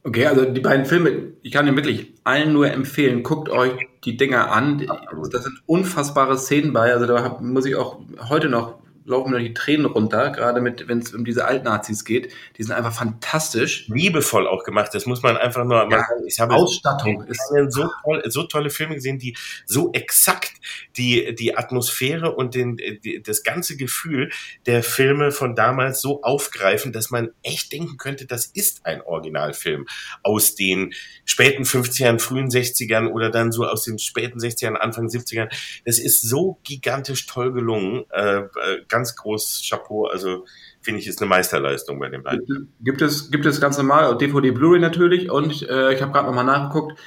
Okay, also die beiden Filme, ich kann Ihnen wirklich allen nur empfehlen, guckt euch die Dinger an. Da sind unfassbare Szenen bei. Also da muss ich auch heute noch laufen mir die Tränen runter, gerade mit, wenn es um diese Altnazis geht. Die sind einfach fantastisch. Liebevoll auch gemacht. Das muss man einfach nur. Ja, ich habe Ausstattung ist so, toll, so tolle Filme gesehen, die so exakt die die Atmosphäre und den die, das ganze Gefühl der Filme von damals so aufgreifen, dass man echt denken könnte, das ist ein Originalfilm aus den späten 50ern, frühen 60ern oder dann so aus den späten 60ern, Anfang 70ern. Das ist so gigantisch toll gelungen. Äh, äh ganz groß Chapeau. Also finde ich, ist eine Meisterleistung bei dem beiden. Gibt es, gibt es ganz normal, DVD Blu-ray natürlich und äh, ich habe gerade nochmal nachgeguckt,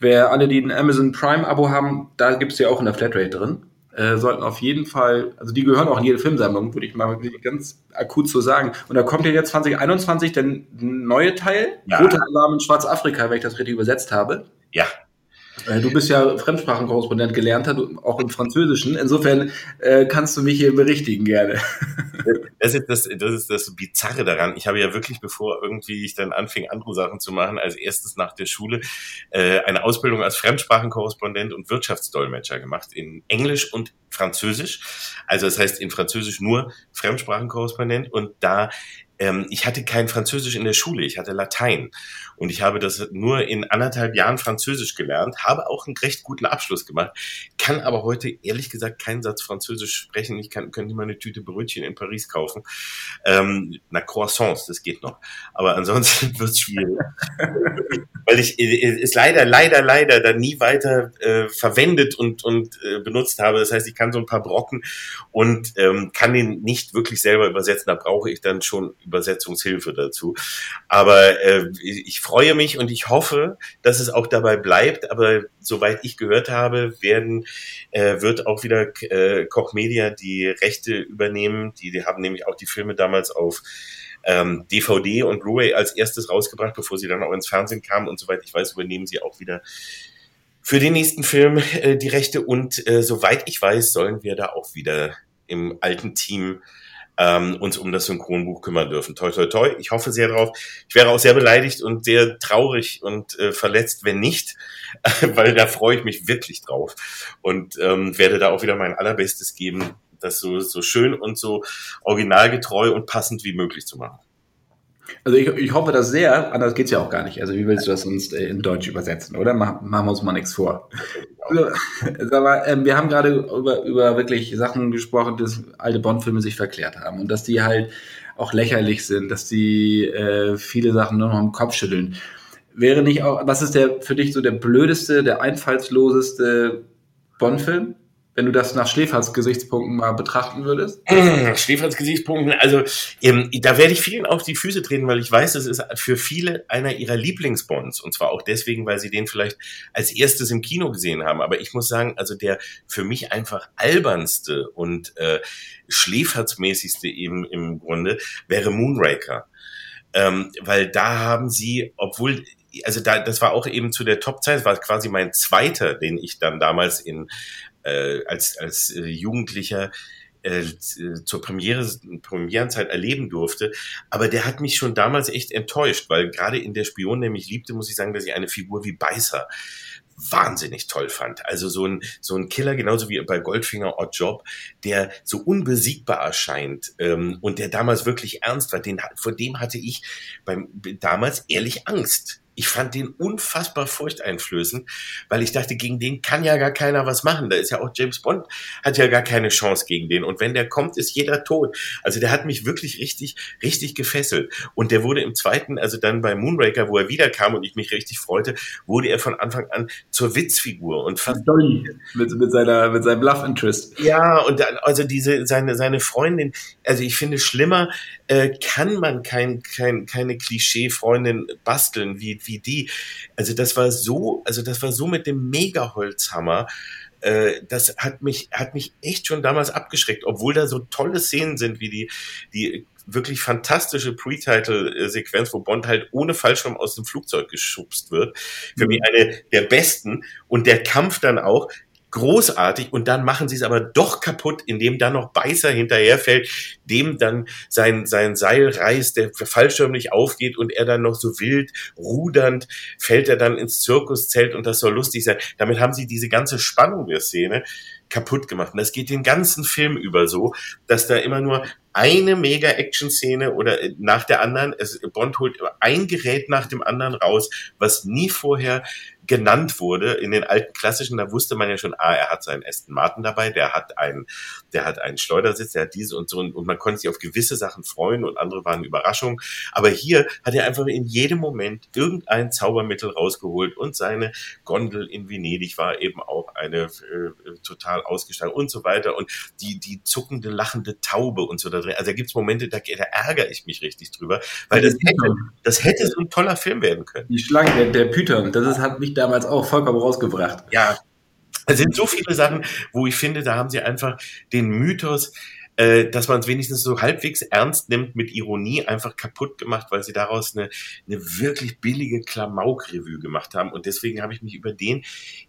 wer alle, die ein Amazon Prime-Abo haben, da gibt es ja auch in der Flatrate drin. Äh, sollten auf jeden Fall, also die gehören auch in jede Filmsammlung, würde ich mal ganz akut so sagen. Und da kommt ja jetzt 2021 der neue Teil, ja. Roter Alarm in Schwarzafrika, wenn ich das richtig übersetzt habe. Ja. Äh, du bist ja Fremdsprachenkorrespondent gelernter, auch im Französischen. Insofern äh, kannst du mich hier berichtigen gerne. Das ist das, das ist das Bizarre daran. Ich habe ja wirklich, bevor irgendwie ich dann anfing, andere Sachen zu machen, als erstes nach der Schule äh, eine Ausbildung als Fremdsprachenkorrespondent und Wirtschaftsdolmetscher gemacht in Englisch und Französisch. Also das heißt in Französisch nur Fremdsprachenkorrespondent und da ähm, ich hatte kein Französisch in der Schule, ich hatte Latein. Und ich habe das nur in anderthalb Jahren Französisch gelernt, habe auch einen recht guten Abschluss gemacht, kann aber heute ehrlich gesagt keinen Satz Französisch sprechen. Ich kann, könnte mal eine Tüte Brötchen in Paris kaufen. Ähm, na, Croissants, das geht noch. Aber ansonsten wird es schwierig. Weil ich es leider, leider, leider dann nie weiter äh, verwendet und, und äh, benutzt habe. Das heißt, ich kann so ein paar Brocken und ähm, kann den nicht wirklich selber übersetzen. Da brauche ich dann schon Übersetzungshilfe dazu. Aber äh, ich freue mich und ich hoffe, dass es auch dabei bleibt. Aber soweit ich gehört habe, werden äh, wird auch wieder äh, Koch Media die Rechte übernehmen. Die, die haben nämlich auch die Filme damals auf ähm, DVD und Blu-ray als erstes rausgebracht, bevor sie dann auch ins Fernsehen kamen. Und soweit ich weiß, übernehmen sie auch wieder für den nächsten Film äh, die Rechte. Und äh, soweit ich weiß, sollen wir da auch wieder im alten Team ähm, uns um das Synchronbuch kümmern dürfen. Toi, toi, toi. Ich hoffe sehr drauf. Ich wäre auch sehr beleidigt und sehr traurig und äh, verletzt, wenn nicht, weil da freue ich mich wirklich drauf und ähm, werde da auch wieder mein allerbestes geben, das so, so schön und so originalgetreu und passend wie möglich zu machen. Also ich, ich hoffe das sehr, anders geht's ja auch gar nicht. Also wie willst du das sonst äh, in Deutsch übersetzen, oder? Mach, machen wir uns mal nichts vor. Also, sag mal, ähm, wir haben gerade über, über wirklich Sachen gesprochen, dass alte Bond-Filme sich verklärt haben und dass die halt auch lächerlich sind, dass die äh, viele Sachen nur noch im Kopf schütteln. Wäre nicht auch, was ist der für dich so der blödeste, der einfallsloseste Bond-Film? Wenn du das nach Schläferts Gesichtspunkten mal betrachten würdest? Schläferts Gesichtspunkten, also ähm, da werde ich vielen auf die Füße treten, weil ich weiß, es ist für viele einer ihrer Lieblingsbonds und zwar auch deswegen, weil sie den vielleicht als erstes im Kino gesehen haben. Aber ich muss sagen, also der für mich einfach albernste und äh, Schläfertsmäßigste eben im Grunde wäre Moonraker. Ähm, weil da haben sie, obwohl also da, das war auch eben zu der Top-Zeit, war quasi mein zweiter, den ich dann damals in äh, als, als äh, Jugendlicher äh, zur Premiere, Premierenzeit erleben durfte. Aber der hat mich schon damals echt enttäuscht, weil gerade in der Spion, der mich liebte, muss ich sagen, dass ich eine Figur wie Beißer wahnsinnig toll fand. Also so ein, so ein Killer, genauso wie bei Goldfinger Odd Job, der so unbesiegbar erscheint ähm, und der damals wirklich ernst war. Den, vor dem hatte ich beim, damals ehrlich Angst ich fand den unfassbar furchteinflößend, weil ich dachte, gegen den kann ja gar keiner was machen. Da ist ja auch James Bond, hat ja gar keine Chance gegen den. Und wenn der kommt, ist jeder tot. Also der hat mich wirklich richtig, richtig gefesselt. Und der wurde im zweiten, also dann bei Moonraker, wo er wiederkam und ich mich richtig freute, wurde er von Anfang an zur Witzfigur und fast Dolly mit, mit seiner, mit seinem Love Interest. Ja, und dann, also diese, seine, seine Freundin, also ich finde schlimmer, äh, kann man kein, kein, keine Klischee-Freundin basteln, wie, wie die. Also das war so, also das war so mit dem Mega-Holzhammer. Äh, das hat mich, hat mich echt schon damals abgeschreckt, obwohl da so tolle Szenen sind, wie die, die wirklich fantastische Pre-Title-Sequenz, wo Bond halt ohne Fallschirm aus dem Flugzeug geschubst wird. Für mhm. mich eine der besten. Und der Kampf dann auch, großartig und dann machen sie es aber doch kaputt, indem dann noch Beißer hinterherfällt, dem dann sein, sein Seil reißt, der Fallschirm nicht aufgeht und er dann noch so wild rudernd fällt er dann ins Zirkuszelt und das soll lustig sein. Damit haben sie diese ganze Spannung der Szene kaputt gemacht. Und das geht den ganzen Film über so, dass da immer nur eine Mega-Action-Szene oder äh, nach der anderen, es, Bond holt ein Gerät nach dem anderen raus, was nie vorher genannt wurde in den alten klassischen, da wusste man ja schon, ah, er hat seinen Aston Martin dabei, der hat einen, der hat einen Schleudersitz, der hat diese und so und, und man konnte sich auf gewisse Sachen freuen und andere waren Überraschungen. Aber hier hat er einfach in jedem Moment irgendein Zaubermittel rausgeholt und seine Gondel in Venedig war eben auch eine äh, total ausgestattet und so weiter und die, die zuckende, lachende Taube und so da drin. Also da gibt's Momente, da, da ärgere ich mich richtig drüber, weil das hätte, das hätte so ein toller Film werden können. Die Schlange, der, der Python, das ist, hat mich damals auch vollkommen rausgebracht. Ja, es sind so viele Sachen, wo ich finde, da haben sie einfach den Mythos äh, dass man es wenigstens so halbwegs ernst nimmt, mit Ironie einfach kaputt gemacht, weil sie daraus eine, eine wirklich billige Klamauk-Revue gemacht haben. Und deswegen habe ich mich über den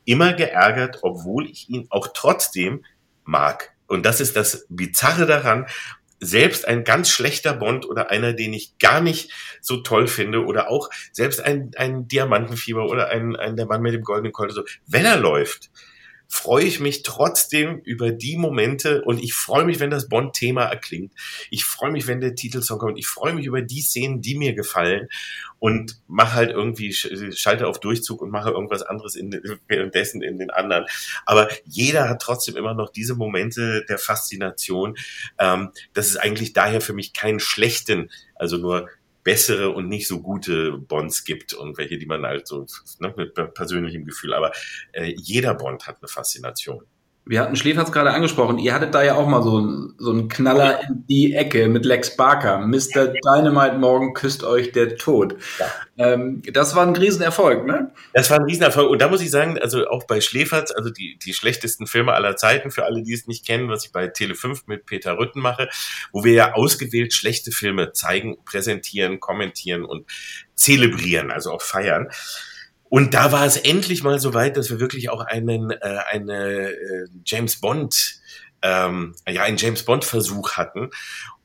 immer geärgert, obwohl ich ihn auch trotzdem mag. Und das ist das Bizarre daran selbst ein ganz schlechter Bond oder einer, den ich gar nicht so toll finde oder auch selbst ein, ein Diamantenfieber oder ein, ein der Mann mit dem goldenen Colt, so, wenn er läuft, freue ich mich trotzdem über die Momente und ich freue mich, wenn das Bond-Thema erklingt. Ich freue mich, wenn der Titelsong kommt. Ich freue mich über die Szenen, die mir gefallen und mache halt irgendwie, schalte auf Durchzug und mache irgendwas anderes in, währenddessen in den anderen. Aber jeder hat trotzdem immer noch diese Momente der Faszination, ähm, dass es eigentlich daher für mich keinen schlechten, also nur bessere und nicht so gute Bonds gibt und welche, die man halt so ne, mit persönlichem Gefühl. Aber äh, jeder Bond hat eine Faszination. Wir hatten Schläfer es gerade angesprochen. Ihr hattet da ja auch mal so, so einen Knaller in die Ecke mit Lex Barker. Mr. Dynamite morgen küsst euch der Tod. Ja. Ähm, das war ein Riesenerfolg, ne? Das war ein Riesenerfolg. Und da muss ich sagen, also auch bei Schläferz, also die, die schlechtesten Filme aller Zeiten, für alle, die es nicht kennen, was ich bei Tele5 mit Peter Rütten mache, wo wir ja ausgewählt schlechte Filme zeigen, präsentieren, kommentieren und zelebrieren, also auch feiern. Und da war es endlich mal so weit, dass wir wirklich auch einen äh, eine äh, James Bond ähm, ja einen James Bond Versuch hatten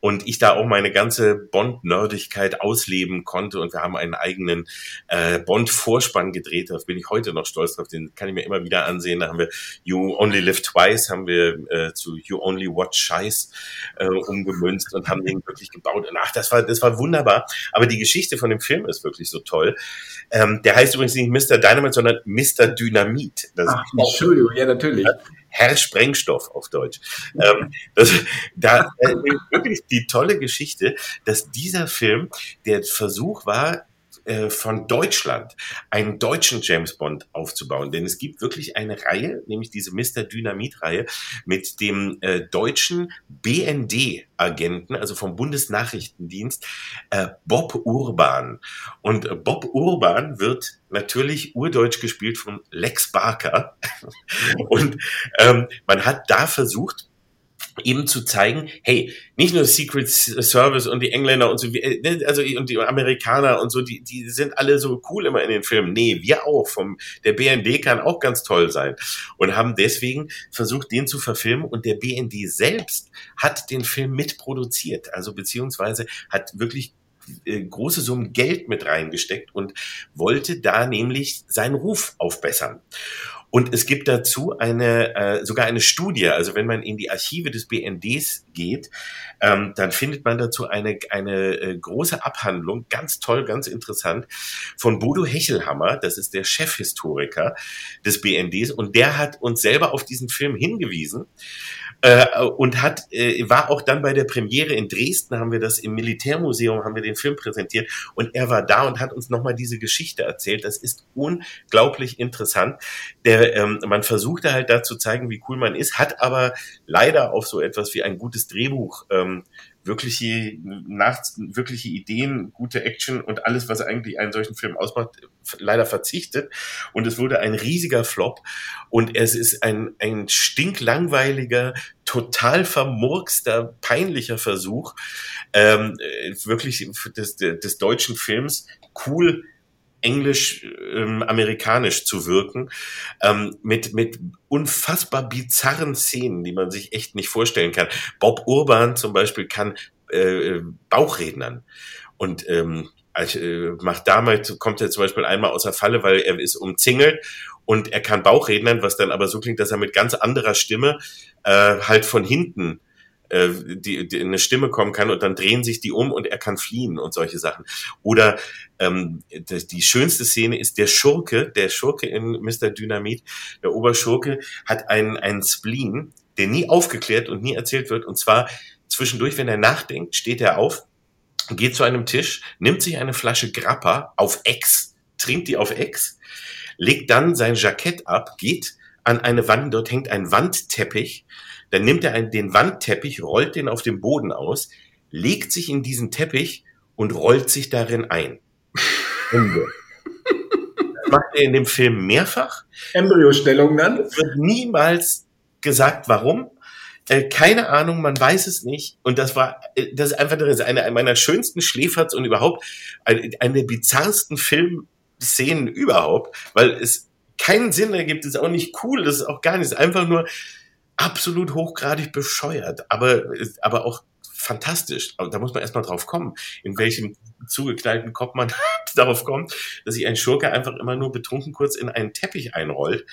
und ich da auch meine ganze Bond-Nerdigkeit ausleben konnte und wir haben einen eigenen äh, Bond-Vorspann gedreht, da bin ich heute noch stolz drauf, den kann ich mir immer wieder ansehen, da haben wir You Only Live Twice, haben wir äh, zu You Only Watch Scheiß äh, umgemünzt und haben den wirklich gebaut und ach, das war, das war wunderbar, aber die Geschichte von dem Film ist wirklich so toll. Ähm, der heißt übrigens nicht Mr. Dynamite, sondern Mr. Dynamit. Das ach, Entschuldigung, ja natürlich. Herr Sprengstoff auf Deutsch. Ähm, das, da äh, wirklich die tolle Geschichte, dass dieser Film der Versuch war, äh, von Deutschland einen deutschen James Bond aufzubauen. Denn es gibt wirklich eine Reihe, nämlich diese Mr. Dynamit-Reihe mit dem äh, deutschen BND-Agenten, also vom Bundesnachrichtendienst, äh, Bob Urban. Und äh, Bob Urban wird natürlich urdeutsch gespielt von Lex Barker. Und ähm, man hat da versucht, eben zu zeigen, hey, nicht nur Secret Service und die Engländer und so, äh, ne, also und die Amerikaner und so, die, die sind alle so cool immer in den Filmen. Nee, wir auch. Vom, der BND kann auch ganz toll sein. Und haben deswegen versucht, den zu verfilmen. Und der BND selbst hat den Film mitproduziert. Also beziehungsweise hat wirklich äh, große Summen Geld mit reingesteckt und wollte da nämlich seinen Ruf aufbessern. Und es gibt dazu eine, äh, sogar eine Studie, also wenn man in die Archive des BNDs geht, ähm, dann findet man dazu eine, eine äh, große Abhandlung, ganz toll, ganz interessant, von Bodo Hechelhammer, das ist der Chefhistoriker des BNDs, und der hat uns selber auf diesen Film hingewiesen äh, und hat äh, war auch dann bei der Premiere in Dresden haben wir das im Militärmuseum haben wir den Film präsentiert und er war da und hat uns nochmal diese Geschichte erzählt. Das ist unglaublich interessant. Der ähm, man versuchte halt da zu zeigen, wie cool man ist, hat aber leider auf so etwas wie ein gutes Drehbuch ähm, wirkliche, nach, wirkliche Ideen, gute Action und alles, was eigentlich einen solchen Film ausmacht, leider verzichtet. Und es wurde ein riesiger Flop. Und es ist ein, ein stinklangweiliger, total vermurkster, peinlicher Versuch, ähm, wirklich des, des deutschen Films cool englisch-amerikanisch ähm, zu wirken, ähm, mit, mit unfassbar bizarren Szenen, die man sich echt nicht vorstellen kann. Bob Urban zum Beispiel kann äh, Bauchrednern und ähm, äh, macht damals, kommt er zum Beispiel einmal aus der Falle, weil er ist umzingelt und er kann Bauchrednern, was dann aber so klingt, dass er mit ganz anderer Stimme äh, halt von hinten äh, die, die eine Stimme kommen kann und dann drehen sich die um und er kann fliehen und solche Sachen. Oder ähm, die schönste Szene ist der Schurke, der Schurke in Mr. Dynamit, der Oberschurke hat einen, einen Spleen, der nie aufgeklärt und nie erzählt wird. Und zwar zwischendurch, wenn er nachdenkt, steht er auf, geht zu einem Tisch, nimmt sich eine Flasche Grappa auf Ex, trinkt die auf Ex, legt dann sein Jackett ab, geht an eine Wand, dort hängt ein Wandteppich, dann nimmt er einen, den Wandteppich, rollt den auf dem Boden aus, legt sich in diesen Teppich und rollt sich darin ein. Ende. Das macht er in dem Film mehrfach. Embryostellung dann? Es wird niemals gesagt, warum. Äh, keine Ahnung, man weiß es nicht. Und das war, äh, das ist einfach das ist eine meiner schönsten Schläferz und überhaupt eine, eine der bizarrsten Filmszenen überhaupt, weil es keinen Sinn ergibt, ist auch nicht cool, das ist auch gar nichts, einfach nur absolut hochgradig bescheuert, aber, aber auch fantastisch. Aber da muss man erstmal drauf kommen, in welchem zugeknallten Kopf man darauf kommt, dass sich ein Schurke einfach immer nur betrunken kurz in einen Teppich einrollt.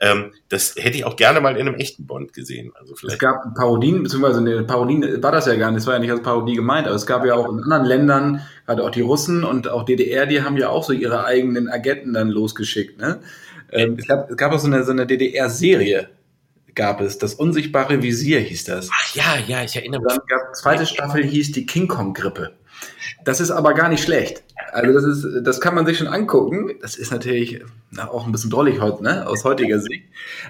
Ähm, das hätte ich auch gerne mal in einem echten Bond gesehen. Also vielleicht. Es gab Parodien, beziehungsweise eine Parodien war das ja gar nicht, das war ja nicht als Parodie gemeint, aber es gab ja auch in anderen Ländern, gerade auch die Russen und auch DDR, die haben ja auch so ihre eigenen Agenten dann losgeschickt. Ne? Ähm, es, gab, es gab auch so eine, so eine DDR-Serie, gab es. Das unsichtbare Visier hieß das. Ach ja, ja, ich erinnere mich. Dann gab zweite Staffel hieß die King Kong Grippe. Das ist aber gar nicht schlecht. Also das ist, das kann man sich schon angucken. Das ist natürlich na, auch ein bisschen drollig heute, ne, aus heutiger Sicht.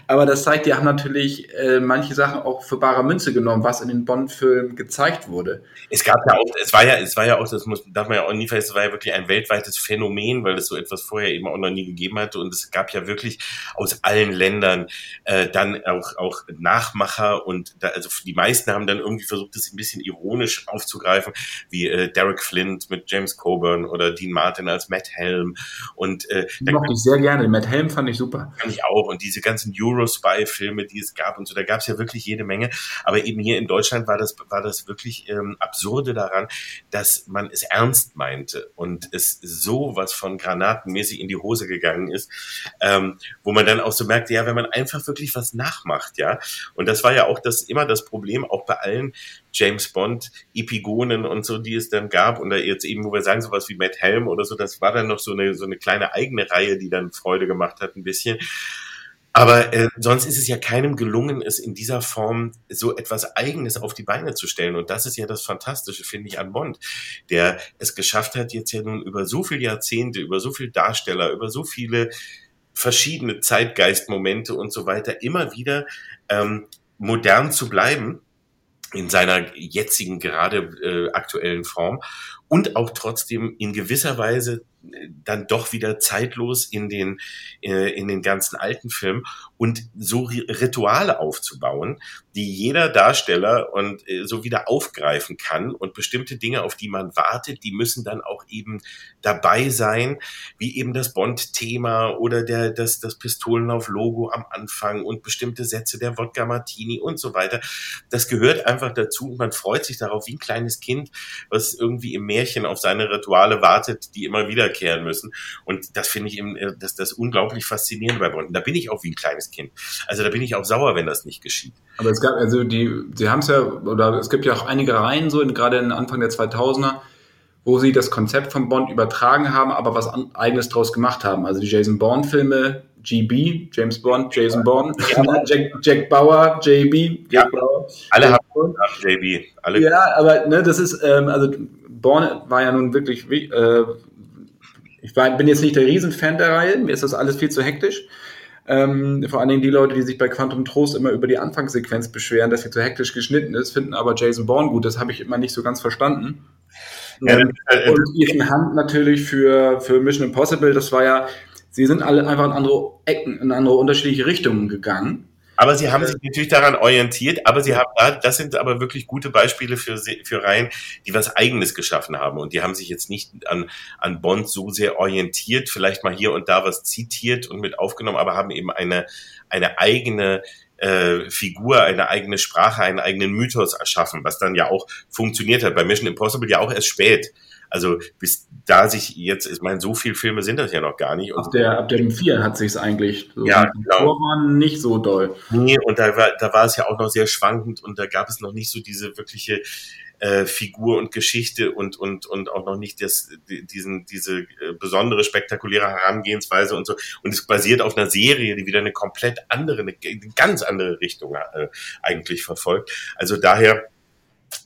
Aber das zeigt, die haben natürlich äh, manche Sachen auch für bare Münze genommen, was in den Bond-Filmen gezeigt wurde. Es gab ja auch, es war ja, es war ja auch, das muss, darf man ja auch nie vergessen, es war ja wirklich ein weltweites Phänomen, weil es so etwas vorher eben auch noch nie gegeben hatte. Und es gab ja wirklich aus allen Ländern äh, dann auch, auch Nachmacher und da, also die meisten haben dann irgendwie versucht, das ein bisschen ironisch aufzugreifen, wie äh, Derek Flint mit James Coburn oder Dean Martin als Matt Helm. Und äh, da mochte ich sehr gerne. Matt Helm fand ich super. Fand ich auch. Und diese ganzen Eurospy-Filme, die es gab und so, da gab es ja wirklich jede Menge. Aber eben hier in Deutschland war das, war das wirklich ähm, absurde daran, dass man es ernst meinte und es so was von granatenmäßig in die Hose gegangen ist, ähm, wo man dann auch so merkte, ja, wenn man einfach wirklich was nachmacht, ja. Und das war ja auch das immer das Problem, auch bei allen James Bond Epigonen und so, die es dann gab. Und da jetzt eben, wo wir sagen, sowas wie Matt Helm oder so, das war dann noch so eine, so eine kleine eigene Reihe, die dann Freude gemacht hat, ein bisschen. Aber äh, sonst ist es ja keinem gelungen, es in dieser Form so etwas Eigenes auf die Beine zu stellen. Und das ist ja das Fantastische, finde ich, an Bond, der es geschafft hat, jetzt ja nun über so viele Jahrzehnte, über so viele Darsteller, über so viele verschiedene Zeitgeistmomente und so weiter, immer wieder ähm, modern zu bleiben in seiner jetzigen gerade äh, aktuellen Form und auch trotzdem in gewisser Weise dann doch wieder zeitlos in den, äh, in den ganzen alten Filmen und so Rituale aufzubauen, die jeder Darsteller und äh, so wieder aufgreifen kann und bestimmte Dinge, auf die man wartet, die müssen dann auch eben dabei sein, wie eben das Bond-Thema oder der, das, das Pistolenlauf-Logo am Anfang und bestimmte Sätze der Wodka Martini und so weiter. Das gehört einfach dazu und man freut sich darauf wie ein kleines Kind, was irgendwie im Märchen auf seine Rituale wartet, die immer wieder wiederkehren müssen. Und das finde ich eben, äh, das, das unglaublich faszinierend bei Bond. da bin ich auch wie ein kleines Kind. Also da bin ich auch sauer, wenn das nicht geschieht. Aber es gab, also die, sie haben es ja, oder es gibt ja auch einige Reihen so, gerade in Anfang der 2000er, wo sie das Konzept von Bond übertragen haben, aber was eigenes draus gemacht haben. Also die Jason Bourne Filme, GB, James Bond, Jason Bourne, ja. Jack, Jack, Bauer, JB, Jack ja. Bauer. Alle haben JB. Alle. Ja, aber ne, das ist, ähm, also Bourne war ja nun wirklich äh, ich war, bin jetzt nicht der Riesenfan der Reihe, mir ist das alles viel zu hektisch. Ähm, vor allen Dingen die Leute, die sich bei Quantum Trost immer über die Anfangssequenz beschweren, dass sie zu hektisch geschnitten ist, finden aber Jason Bourne gut. Das habe ich immer nicht so ganz verstanden. Ja, ähm, äh, und Ethan Hunt natürlich für, für Mission Impossible, das war ja, sie sind alle einfach in andere Ecken, in andere unterschiedliche Richtungen gegangen. Aber sie haben sich natürlich daran orientiert, aber sie haben, das sind aber wirklich gute Beispiele für, für Reihen, die was Eigenes geschaffen haben. Und die haben sich jetzt nicht an, an Bond so sehr orientiert, vielleicht mal hier und da was zitiert und mit aufgenommen, aber haben eben eine, eine eigene äh, Figur, eine eigene Sprache, einen eigenen Mythos erschaffen, was dann ja auch funktioniert hat. Bei Mission Impossible ja auch erst spät. Also bis da sich jetzt, ich meine, so viele Filme sind das ja noch gar nicht. Und ab, der, ab dem 4 hat sich es eigentlich so ja, genau. waren nicht so doll. Nee, und da war, da war es ja auch noch sehr schwankend und da gab es noch nicht so diese wirkliche äh, Figur und Geschichte und und und auch noch nicht das diesen diese äh, besondere spektakuläre Herangehensweise und so und es basiert auf einer Serie, die wieder eine komplett andere eine, eine ganz andere Richtung äh, eigentlich verfolgt. Also daher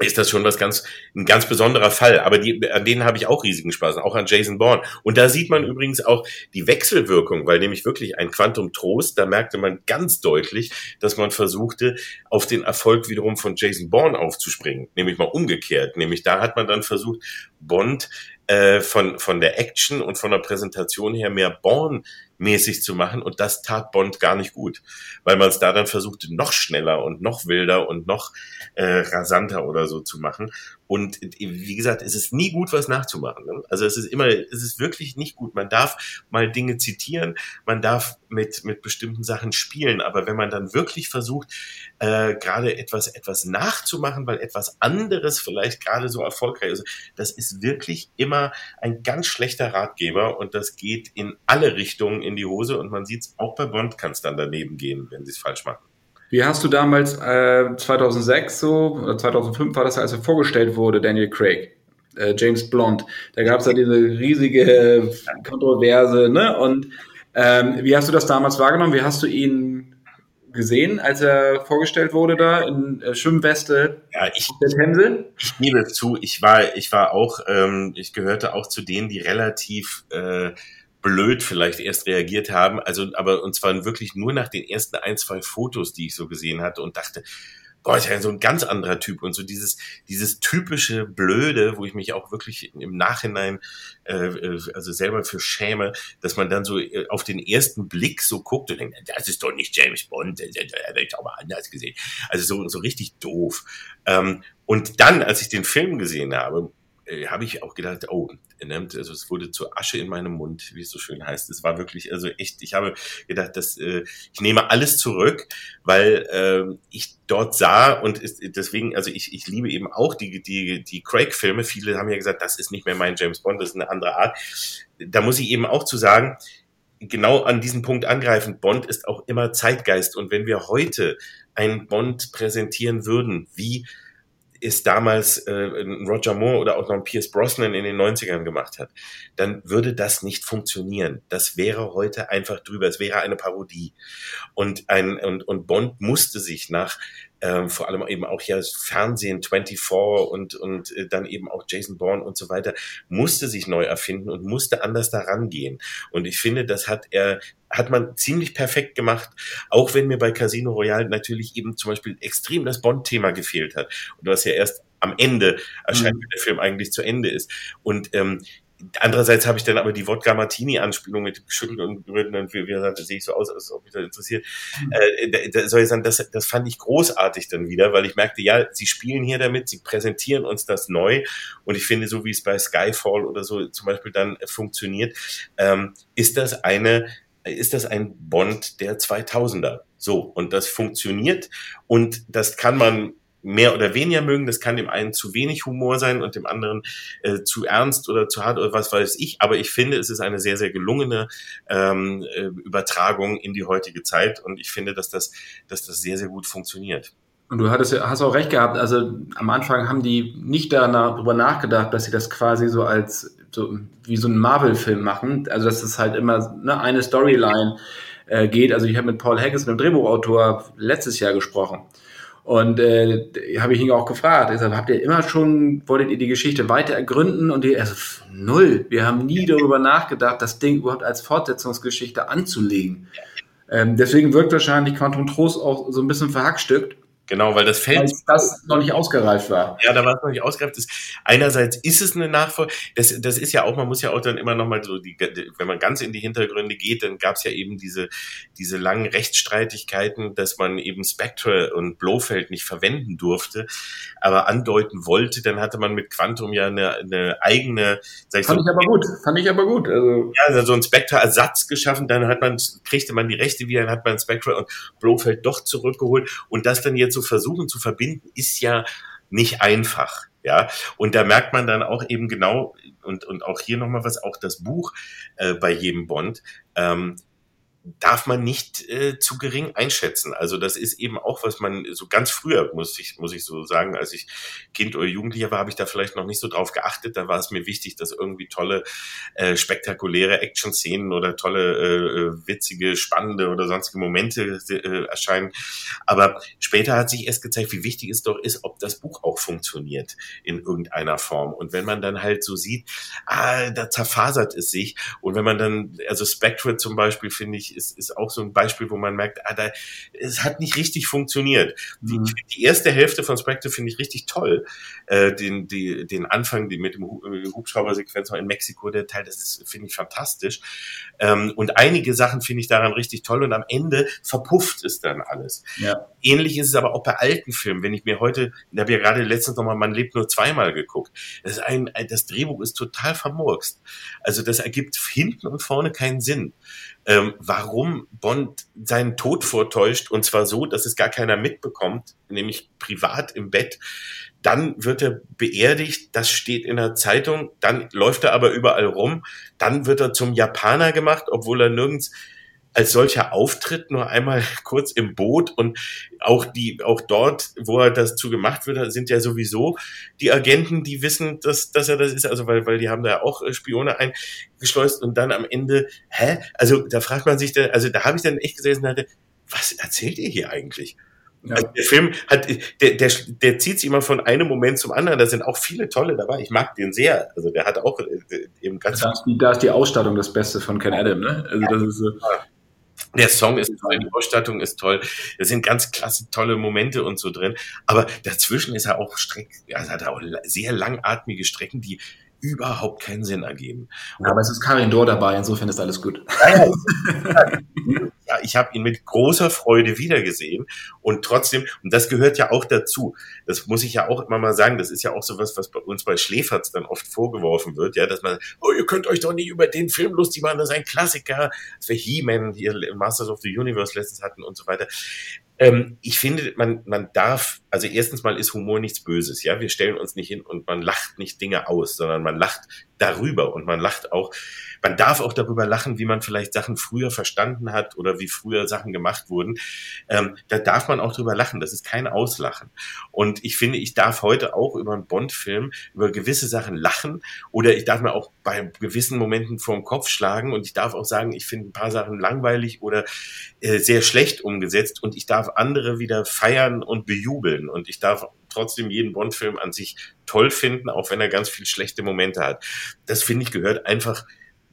ist das schon was ganz, ein ganz besonderer Fall. Aber die, an denen habe ich auch riesigen Spaß, auch an Jason Bourne. Und da sieht man übrigens auch die Wechselwirkung, weil nämlich wirklich ein Quantum Trost, da merkte man ganz deutlich, dass man versuchte, auf den Erfolg wiederum von Jason Bourne aufzuspringen. Nämlich mal umgekehrt. Nämlich da hat man dann versucht, Bond äh, von, von der Action und von der Präsentation her mehr Bourne mäßig zu machen und das tat Bond gar nicht gut, weil man es da dann versuchte, noch schneller und noch wilder und noch äh, rasanter oder so zu machen. Und wie gesagt, es ist nie gut, was nachzumachen. Ne? Also es ist immer, es ist wirklich nicht gut. Man darf mal Dinge zitieren, man darf mit, mit bestimmten Sachen spielen, aber wenn man dann wirklich versucht, äh, gerade etwas, etwas nachzumachen, weil etwas anderes vielleicht gerade so erfolgreich ist, das ist wirklich immer ein ganz schlechter Ratgeber und das geht in alle Richtungen in die Hose und man sieht es auch bei Bond kann es dann daneben gehen, wenn sie es falsch machen. Wie hast du damals äh, 2006 so, oder 2005 war das, als er vorgestellt wurde, Daniel Craig, äh, James Blond. Da gab es ja diese riesige Kontroverse, ne? Und ähm, wie hast du das damals wahrgenommen? Wie hast du ihn gesehen, als er vorgestellt wurde da in äh, Schwimmweste ja, ich, der Themse? Ich gebe zu, ich war, ich war auch, ähm, ich gehörte auch zu denen, die relativ äh, blöd vielleicht erst reagiert haben. Also, aber und zwar wirklich nur nach den ersten ein, zwei Fotos, die ich so gesehen hatte und dachte, boah, ist ja so ein ganz anderer Typ und so dieses dieses typische Blöde, wo ich mich auch wirklich im Nachhinein äh, äh also selber für schäme, dass man dann so äh, auf den ersten Blick so guckt und denkt, das ist doch nicht James Bond, das hätte ich auch mal anders gesehen. Also so so richtig doof. Ähm, und dann, als ich den Film gesehen habe, äh, habe ich auch gedacht, oh, also es wurde zur Asche in meinem Mund, wie es so schön heißt. Es war wirklich, also echt, ich habe gedacht, dass äh, ich nehme alles zurück, weil äh, ich dort sah und ist, deswegen, also ich, ich liebe eben auch die, die, die Craig-Filme. Viele haben ja gesagt, das ist nicht mehr mein James Bond, das ist eine andere Art. Da muss ich eben auch zu sagen, genau an diesem Punkt angreifen. Bond ist auch immer Zeitgeist. Und wenn wir heute einen Bond präsentieren würden, wie es damals äh, Roger Moore oder auch noch ein Pierce Brosnan in den 90ern gemacht hat, dann würde das nicht funktionieren. Das wäre heute einfach drüber. Es wäre eine Parodie. Und, ein, und, und Bond musste sich nach ähm, vor allem eben auch ja Fernsehen 24 und, und äh, dann eben auch Jason Bourne und so weiter, musste sich neu erfinden und musste anders daran gehen. Und ich finde, das hat er, hat man ziemlich perfekt gemacht, auch wenn mir bei Casino Royale natürlich eben zum Beispiel extrem das Bond-Thema gefehlt hat. Und was ja erst am Ende erscheint, mhm. wenn der Film eigentlich zu Ende ist. Und ähm, Andererseits habe ich dann aber die Wodka Martini Anspielung mit geschüttelt und gerührt und wie gesagt, das sehe ich so aus, als ob mich das interessiert. Mhm. Äh, da, soll ich sagen, das, das fand ich großartig dann wieder, weil ich merkte, ja, sie spielen hier damit, sie präsentieren uns das neu und ich finde, so wie es bei Skyfall oder so zum Beispiel dann funktioniert, ähm, ist das eine, ist das ein Bond der 2000er. So, und das funktioniert und das kann man mehr oder weniger mögen. Das kann dem einen zu wenig Humor sein und dem anderen äh, zu ernst oder zu hart oder was weiß ich. Aber ich finde, es ist eine sehr, sehr gelungene ähm, äh, Übertragung in die heutige Zeit und ich finde, dass das, dass das sehr, sehr gut funktioniert. Und du hattest, hast auch recht gehabt. Also am Anfang haben die nicht darüber nachgedacht, dass sie das quasi so als so wie so ein Marvel-Film machen. Also dass es halt immer ne, eine Storyline äh, geht. Also ich habe mit Paul Haggis, dem Drehbuchautor, letztes Jahr gesprochen. Und äh, habe ich ihn auch gefragt. Ich sag, habt ihr immer schon, wolltet ihr die Geschichte weiter ergründen? Und die, also null. Wir haben nie darüber nachgedacht, das Ding überhaupt als Fortsetzungsgeschichte anzulegen. Ähm, deswegen wirkt wahrscheinlich Quantum Trost auch so ein bisschen verhackstückt. Genau, weil das Feld. Weil das noch nicht ausgereift war. Ja, da war es noch nicht ausgereift. Das, einerseits ist es eine Nachfolge. Das, das ist ja auch, man muss ja auch dann immer nochmal so, die, wenn man ganz in die Hintergründe geht, dann gab es ja eben diese, diese langen Rechtsstreitigkeiten, dass man eben Spectre und Blofeld nicht verwenden durfte, aber andeuten wollte. Dann hatte man mit Quantum ja eine, eine eigene. Sag ich fand so, ich aber gut. Fand ich aber gut. Also ja, also so ein Spectre-Ersatz geschaffen. Dann hat man, kriegte man die Rechte wieder, dann hat man Spectre und Blofeld doch zurückgeholt und das dann jetzt so versuchen zu verbinden, ist ja nicht einfach. Ja, und da merkt man dann auch eben genau, und, und auch hier nochmal was, auch das Buch äh, bei jedem Bond, ähm, darf man nicht äh, zu gering einschätzen. Also das ist eben auch, was man so ganz früher, muss ich, muss ich so sagen, als ich Kind oder Jugendlicher war, habe ich da vielleicht noch nicht so drauf geachtet. Da war es mir wichtig, dass irgendwie tolle, äh, spektakuläre Action-Szenen oder tolle, äh, äh witzige, spannende oder sonstige Momente äh, erscheinen. Aber später hat sich erst gezeigt, wie wichtig es doch ist, ob das Buch auch funktioniert in irgendeiner Form. Und wenn man dann halt so sieht, ah, da zerfasert es sich. Und wenn man dann, also Spectre zum Beispiel, finde ich, ich, ist, ist auch so ein Beispiel, wo man merkt, ah, da, es hat nicht richtig funktioniert. Die, mhm. die erste Hälfte von Spectre finde ich richtig toll. Äh, den, die, den Anfang, die mit dem äh, Hubschrauber-Sequenz in Mexiko, der Teil, das ist, finde ich fantastisch. Ähm, und einige Sachen finde ich daran richtig toll und am Ende verpufft es dann alles. Ja. Ähnlich ist es aber auch bei alten Filmen. Wenn ich mir heute, ich habe ja gerade letztens nochmal Man lebt nur zweimal geguckt. Das, ist ein, das Drehbuch ist total vermurkst. Also das ergibt hinten und vorne keinen Sinn. Ähm, warum Bond seinen Tod vortäuscht und zwar so, dass es gar keiner mitbekommt, nämlich privat im Bett. Dann wird er beerdigt, das steht in der Zeitung, dann läuft er aber überall rum, dann wird er zum Japaner gemacht, obwohl er nirgends als solcher Auftritt nur einmal kurz im Boot und auch die, auch dort, wo er dazu gemacht wird, sind ja sowieso die Agenten, die wissen, dass, dass er das ist, also weil, weil die haben da ja auch äh, Spione eingeschleust und dann am Ende, hä? Also da fragt man sich, da, also da habe ich dann echt gesessen und hatte, was erzählt ihr hier eigentlich? Ja. Also der Film hat, der, der, der zieht sich immer von einem Moment zum anderen. Da sind auch viele tolle dabei. Ich mag den sehr. Also der hat auch äh, eben ganz. Da ist, die, da ist die Ausstattung das Beste von Ken Adam, ne? Also das ist so. Der Song ist toll, die Ausstattung ist toll, da sind ganz klasse, tolle Momente und so drin. Aber dazwischen ist er auch Streck, also hat er auch sehr langatmige Strecken, die überhaupt keinen Sinn ergeben. Ja, aber es ist Karin Dor dabei, insofern ist alles gut. Ja, ja, ich habe ihn mit großer Freude wiedergesehen und trotzdem, und das gehört ja auch dazu, das muss ich ja auch immer mal sagen, das ist ja auch sowas, was bei uns bei Schläferz dann oft vorgeworfen wird, ja, dass man, oh, ihr könnt euch doch nicht über den Film lustig machen, das ist ein Klassiker, das wir He-Man hier Masters of the Universe letztens hatten und so weiter. Ähm, ich finde, man, man darf, also erstens mal ist Humor nichts Böses, ja. Wir stellen uns nicht hin und man lacht nicht Dinge aus, sondern man lacht darüber und man lacht auch, man darf auch darüber lachen, wie man vielleicht Sachen früher verstanden hat oder wie früher Sachen gemacht wurden. Ähm, da darf man auch drüber lachen. Das ist kein Auslachen. Und ich finde, ich darf heute auch über einen Bond-Film über gewisse Sachen lachen oder ich darf mir auch bei gewissen Momenten vorm Kopf schlagen und ich darf auch sagen, ich finde ein paar Sachen langweilig oder äh, sehr schlecht umgesetzt und ich darf andere wieder feiern und bejubeln und ich darf trotzdem jeden Bond-Film an sich toll finden, auch wenn er ganz viel schlechte Momente hat. Das finde ich gehört einfach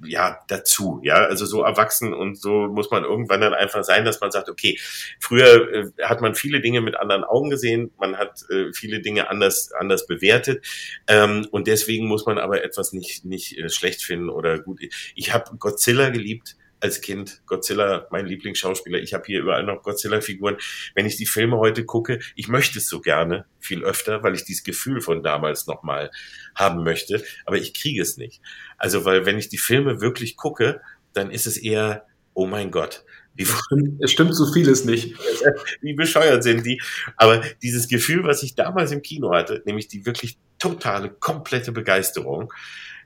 ja, dazu, ja, also so erwachsen und so muss man irgendwann dann einfach sein, dass man sagt, okay, früher äh, hat man viele Dinge mit anderen Augen gesehen, man hat äh, viele Dinge anders, anders bewertet ähm, und deswegen muss man aber etwas nicht, nicht äh, schlecht finden oder gut. Ich habe Godzilla geliebt, als Kind Godzilla, mein Lieblingsschauspieler. Ich habe hier überall noch Godzilla-Figuren. Wenn ich die Filme heute gucke, ich möchte es so gerne viel öfter, weil ich dieses Gefühl von damals nochmal haben möchte, aber ich kriege es nicht. Also, weil wenn ich die Filme wirklich gucke, dann ist es eher, oh mein Gott, wie, es stimmt so vieles nicht. Wie bescheuert sind die? Aber dieses Gefühl, was ich damals im Kino hatte, nämlich die wirklich totale, komplette Begeisterung,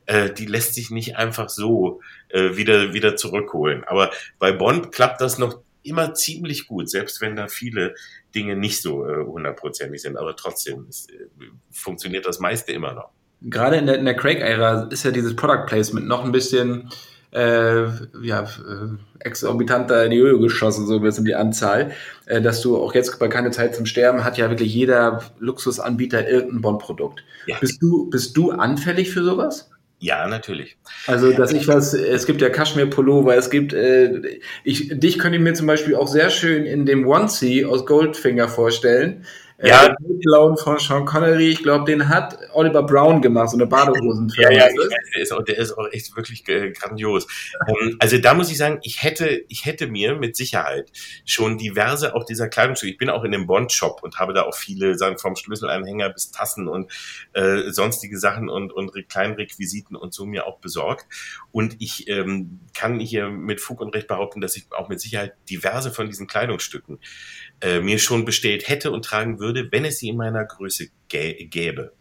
äh, die lässt sich nicht einfach so äh, wieder, wieder zurückholen. Aber bei Bond klappt das noch immer ziemlich gut, selbst wenn da viele Dinge nicht so äh, hundertprozentig sind. Aber trotzdem ist, äh, funktioniert das meiste immer noch. Gerade in der, in der Craig-Ära ist ja dieses Product Placement noch ein bisschen äh, ja, äh, exorbitanter in die Höhe geschossen, so ein bisschen die Anzahl, äh, dass du auch jetzt bei keine Zeit zum Sterben hat ja wirklich jeder Luxusanbieter irgendein Bond-Produkt. Ja. Bist du, bist du anfällig für sowas? Ja, natürlich. Also, dass ich was, es gibt ja Kaschmir-Pullover, es gibt, äh, ich, dich könnte ich mir zum Beispiel auch sehr schön in dem Onesie aus Goldfinger vorstellen. Ja. Äh, Blauen von Sean Connery, ich glaube, den hat Oliver Brown gemacht, so eine Badehosenfilm. Ja, ja, der ist, auch, der ist auch echt wirklich äh, grandios. ähm, also da muss ich sagen, ich hätte, ich hätte mir mit Sicherheit schon diverse auch dieser Kleidungsstücke, ich bin auch in dem Bond-Shop und habe da auch viele, sagen vom Schlüsselanhänger bis Tassen und äh, sonstige Sachen und, und kleinen Requisiten und so mir auch besorgt. Und ich ähm, kann hier mit Fug und Recht behaupten, dass ich auch mit Sicherheit diverse von diesen Kleidungsstücken äh, mir schon bestellt hätte und tragen würde, wenn es sie in meiner Größe gäbe.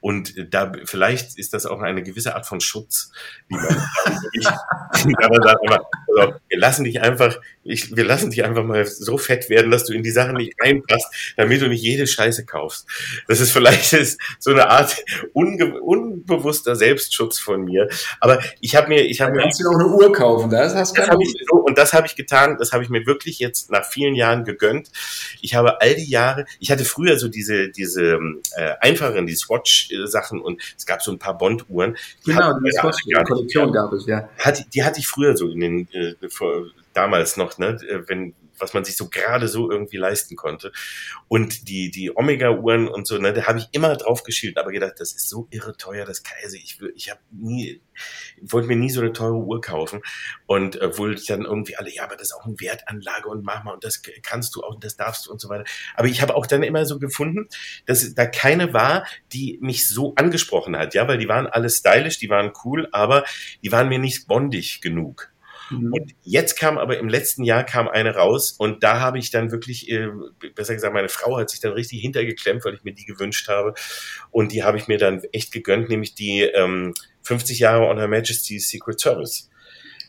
Und da vielleicht ist das auch eine gewisse Art von Schutz, wie man, ich, aber sagt immer, also, wir lassen dich einfach, ich, wir lassen dich einfach mal so fett werden, dass du in die Sachen nicht einpasst, damit du nicht jede Scheiße kaufst. Das ist vielleicht ist so eine Art unbewusster Selbstschutz von mir. Aber ich habe mir, ich habe mir kannst du auch eine Uhr kaufen, das hast das hab ich so, und das habe ich getan. Das habe ich mir wirklich jetzt nach vielen Jahren gegönnt. Ich habe all die Jahre, ich hatte früher so diese diese äh, einfachen, die Swatch Sachen und es gab so ein paar Bond-Uhren. Genau, die, die Kollektion gab es, ja. Hat, die hatte ich früher so in den, äh, vor damals noch, ne, wenn was man sich so gerade so irgendwie leisten konnte. Und die, die Omega-Uhren und so, ne, da habe ich immer drauf geschielt, aber gedacht, das ist so irre teuer, das kann, also ich, ich habe nie, wollte mir nie so eine teure Uhr kaufen. Und äh, wohl dann irgendwie alle, ja, aber das ist auch eine Wertanlage und mach mal und das kannst du auch und das darfst du und so weiter. Aber ich habe auch dann immer so gefunden, dass da keine war, die mich so angesprochen hat, ja, weil die waren alle stylisch, die waren cool, aber die waren mir nicht bondig genug. Mhm. Und jetzt kam aber im letzten Jahr kam eine raus und da habe ich dann wirklich, äh, besser gesagt, meine Frau hat sich dann richtig hintergeklemmt, weil ich mir die gewünscht habe. Und die habe ich mir dann echt gegönnt, nämlich die ähm, 50 Jahre On Her Majesty's Secret Service.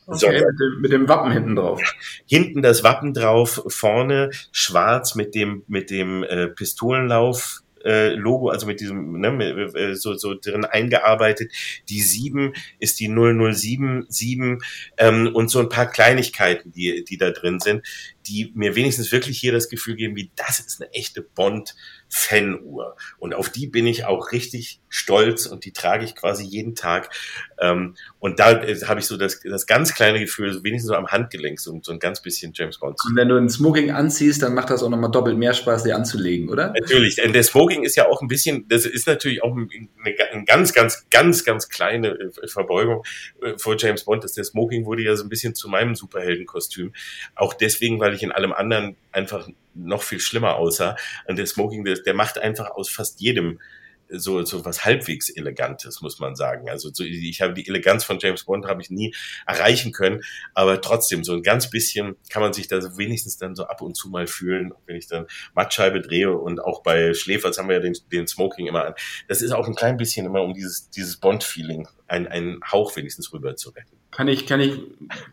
Okay, so, mit, dem, mit, dem, Wappen hinten drauf. Hinten das Wappen drauf, vorne schwarz mit dem, mit dem äh, Pistolenlauf äh, Logo, also mit diesem, ne, äh, so, so drin eingearbeitet. Die 7 ist die 0077 ähm, und so ein paar Kleinigkeiten, die, die da drin sind, die mir wenigstens wirklich hier das Gefühl geben, wie das ist eine echte Bond Fanuhr. Und auf die bin ich auch richtig stolz und die trage ich quasi jeden Tag. Ähm, und da äh, habe ich so das, das ganz kleine Gefühl, so wenigstens so am Handgelenk, so, so ein ganz bisschen James Bond. Und wenn du ein Smoking anziehst, dann macht das auch nochmal doppelt mehr Spaß, dir anzulegen, oder? Natürlich. Denn der Smoking ist ja auch ein bisschen, das ist natürlich auch eine, eine ganz, ganz, ganz, ganz kleine äh, Verbeugung äh, vor James Bond. Das der Smoking wurde ja so ein bisschen zu meinem Superheldenkostüm. Auch deswegen, weil ich in allem anderen einfach noch viel schlimmer aussah. Und der Smoking, der, der macht einfach aus fast jedem so, so was halbwegs Elegantes, muss man sagen. Also so, ich habe die Eleganz von James Bond habe ich nie erreichen können, aber trotzdem so ein ganz bisschen kann man sich da wenigstens dann so ab und zu mal fühlen, wenn ich dann Mattscheibe drehe und auch bei Schläfers haben wir ja den, den Smoking immer an. Das ist auch ein klein bisschen immer um dieses, dieses Bond-Feeling, ein, einen Hauch wenigstens rüber zu retten. Kann ich, kann ich,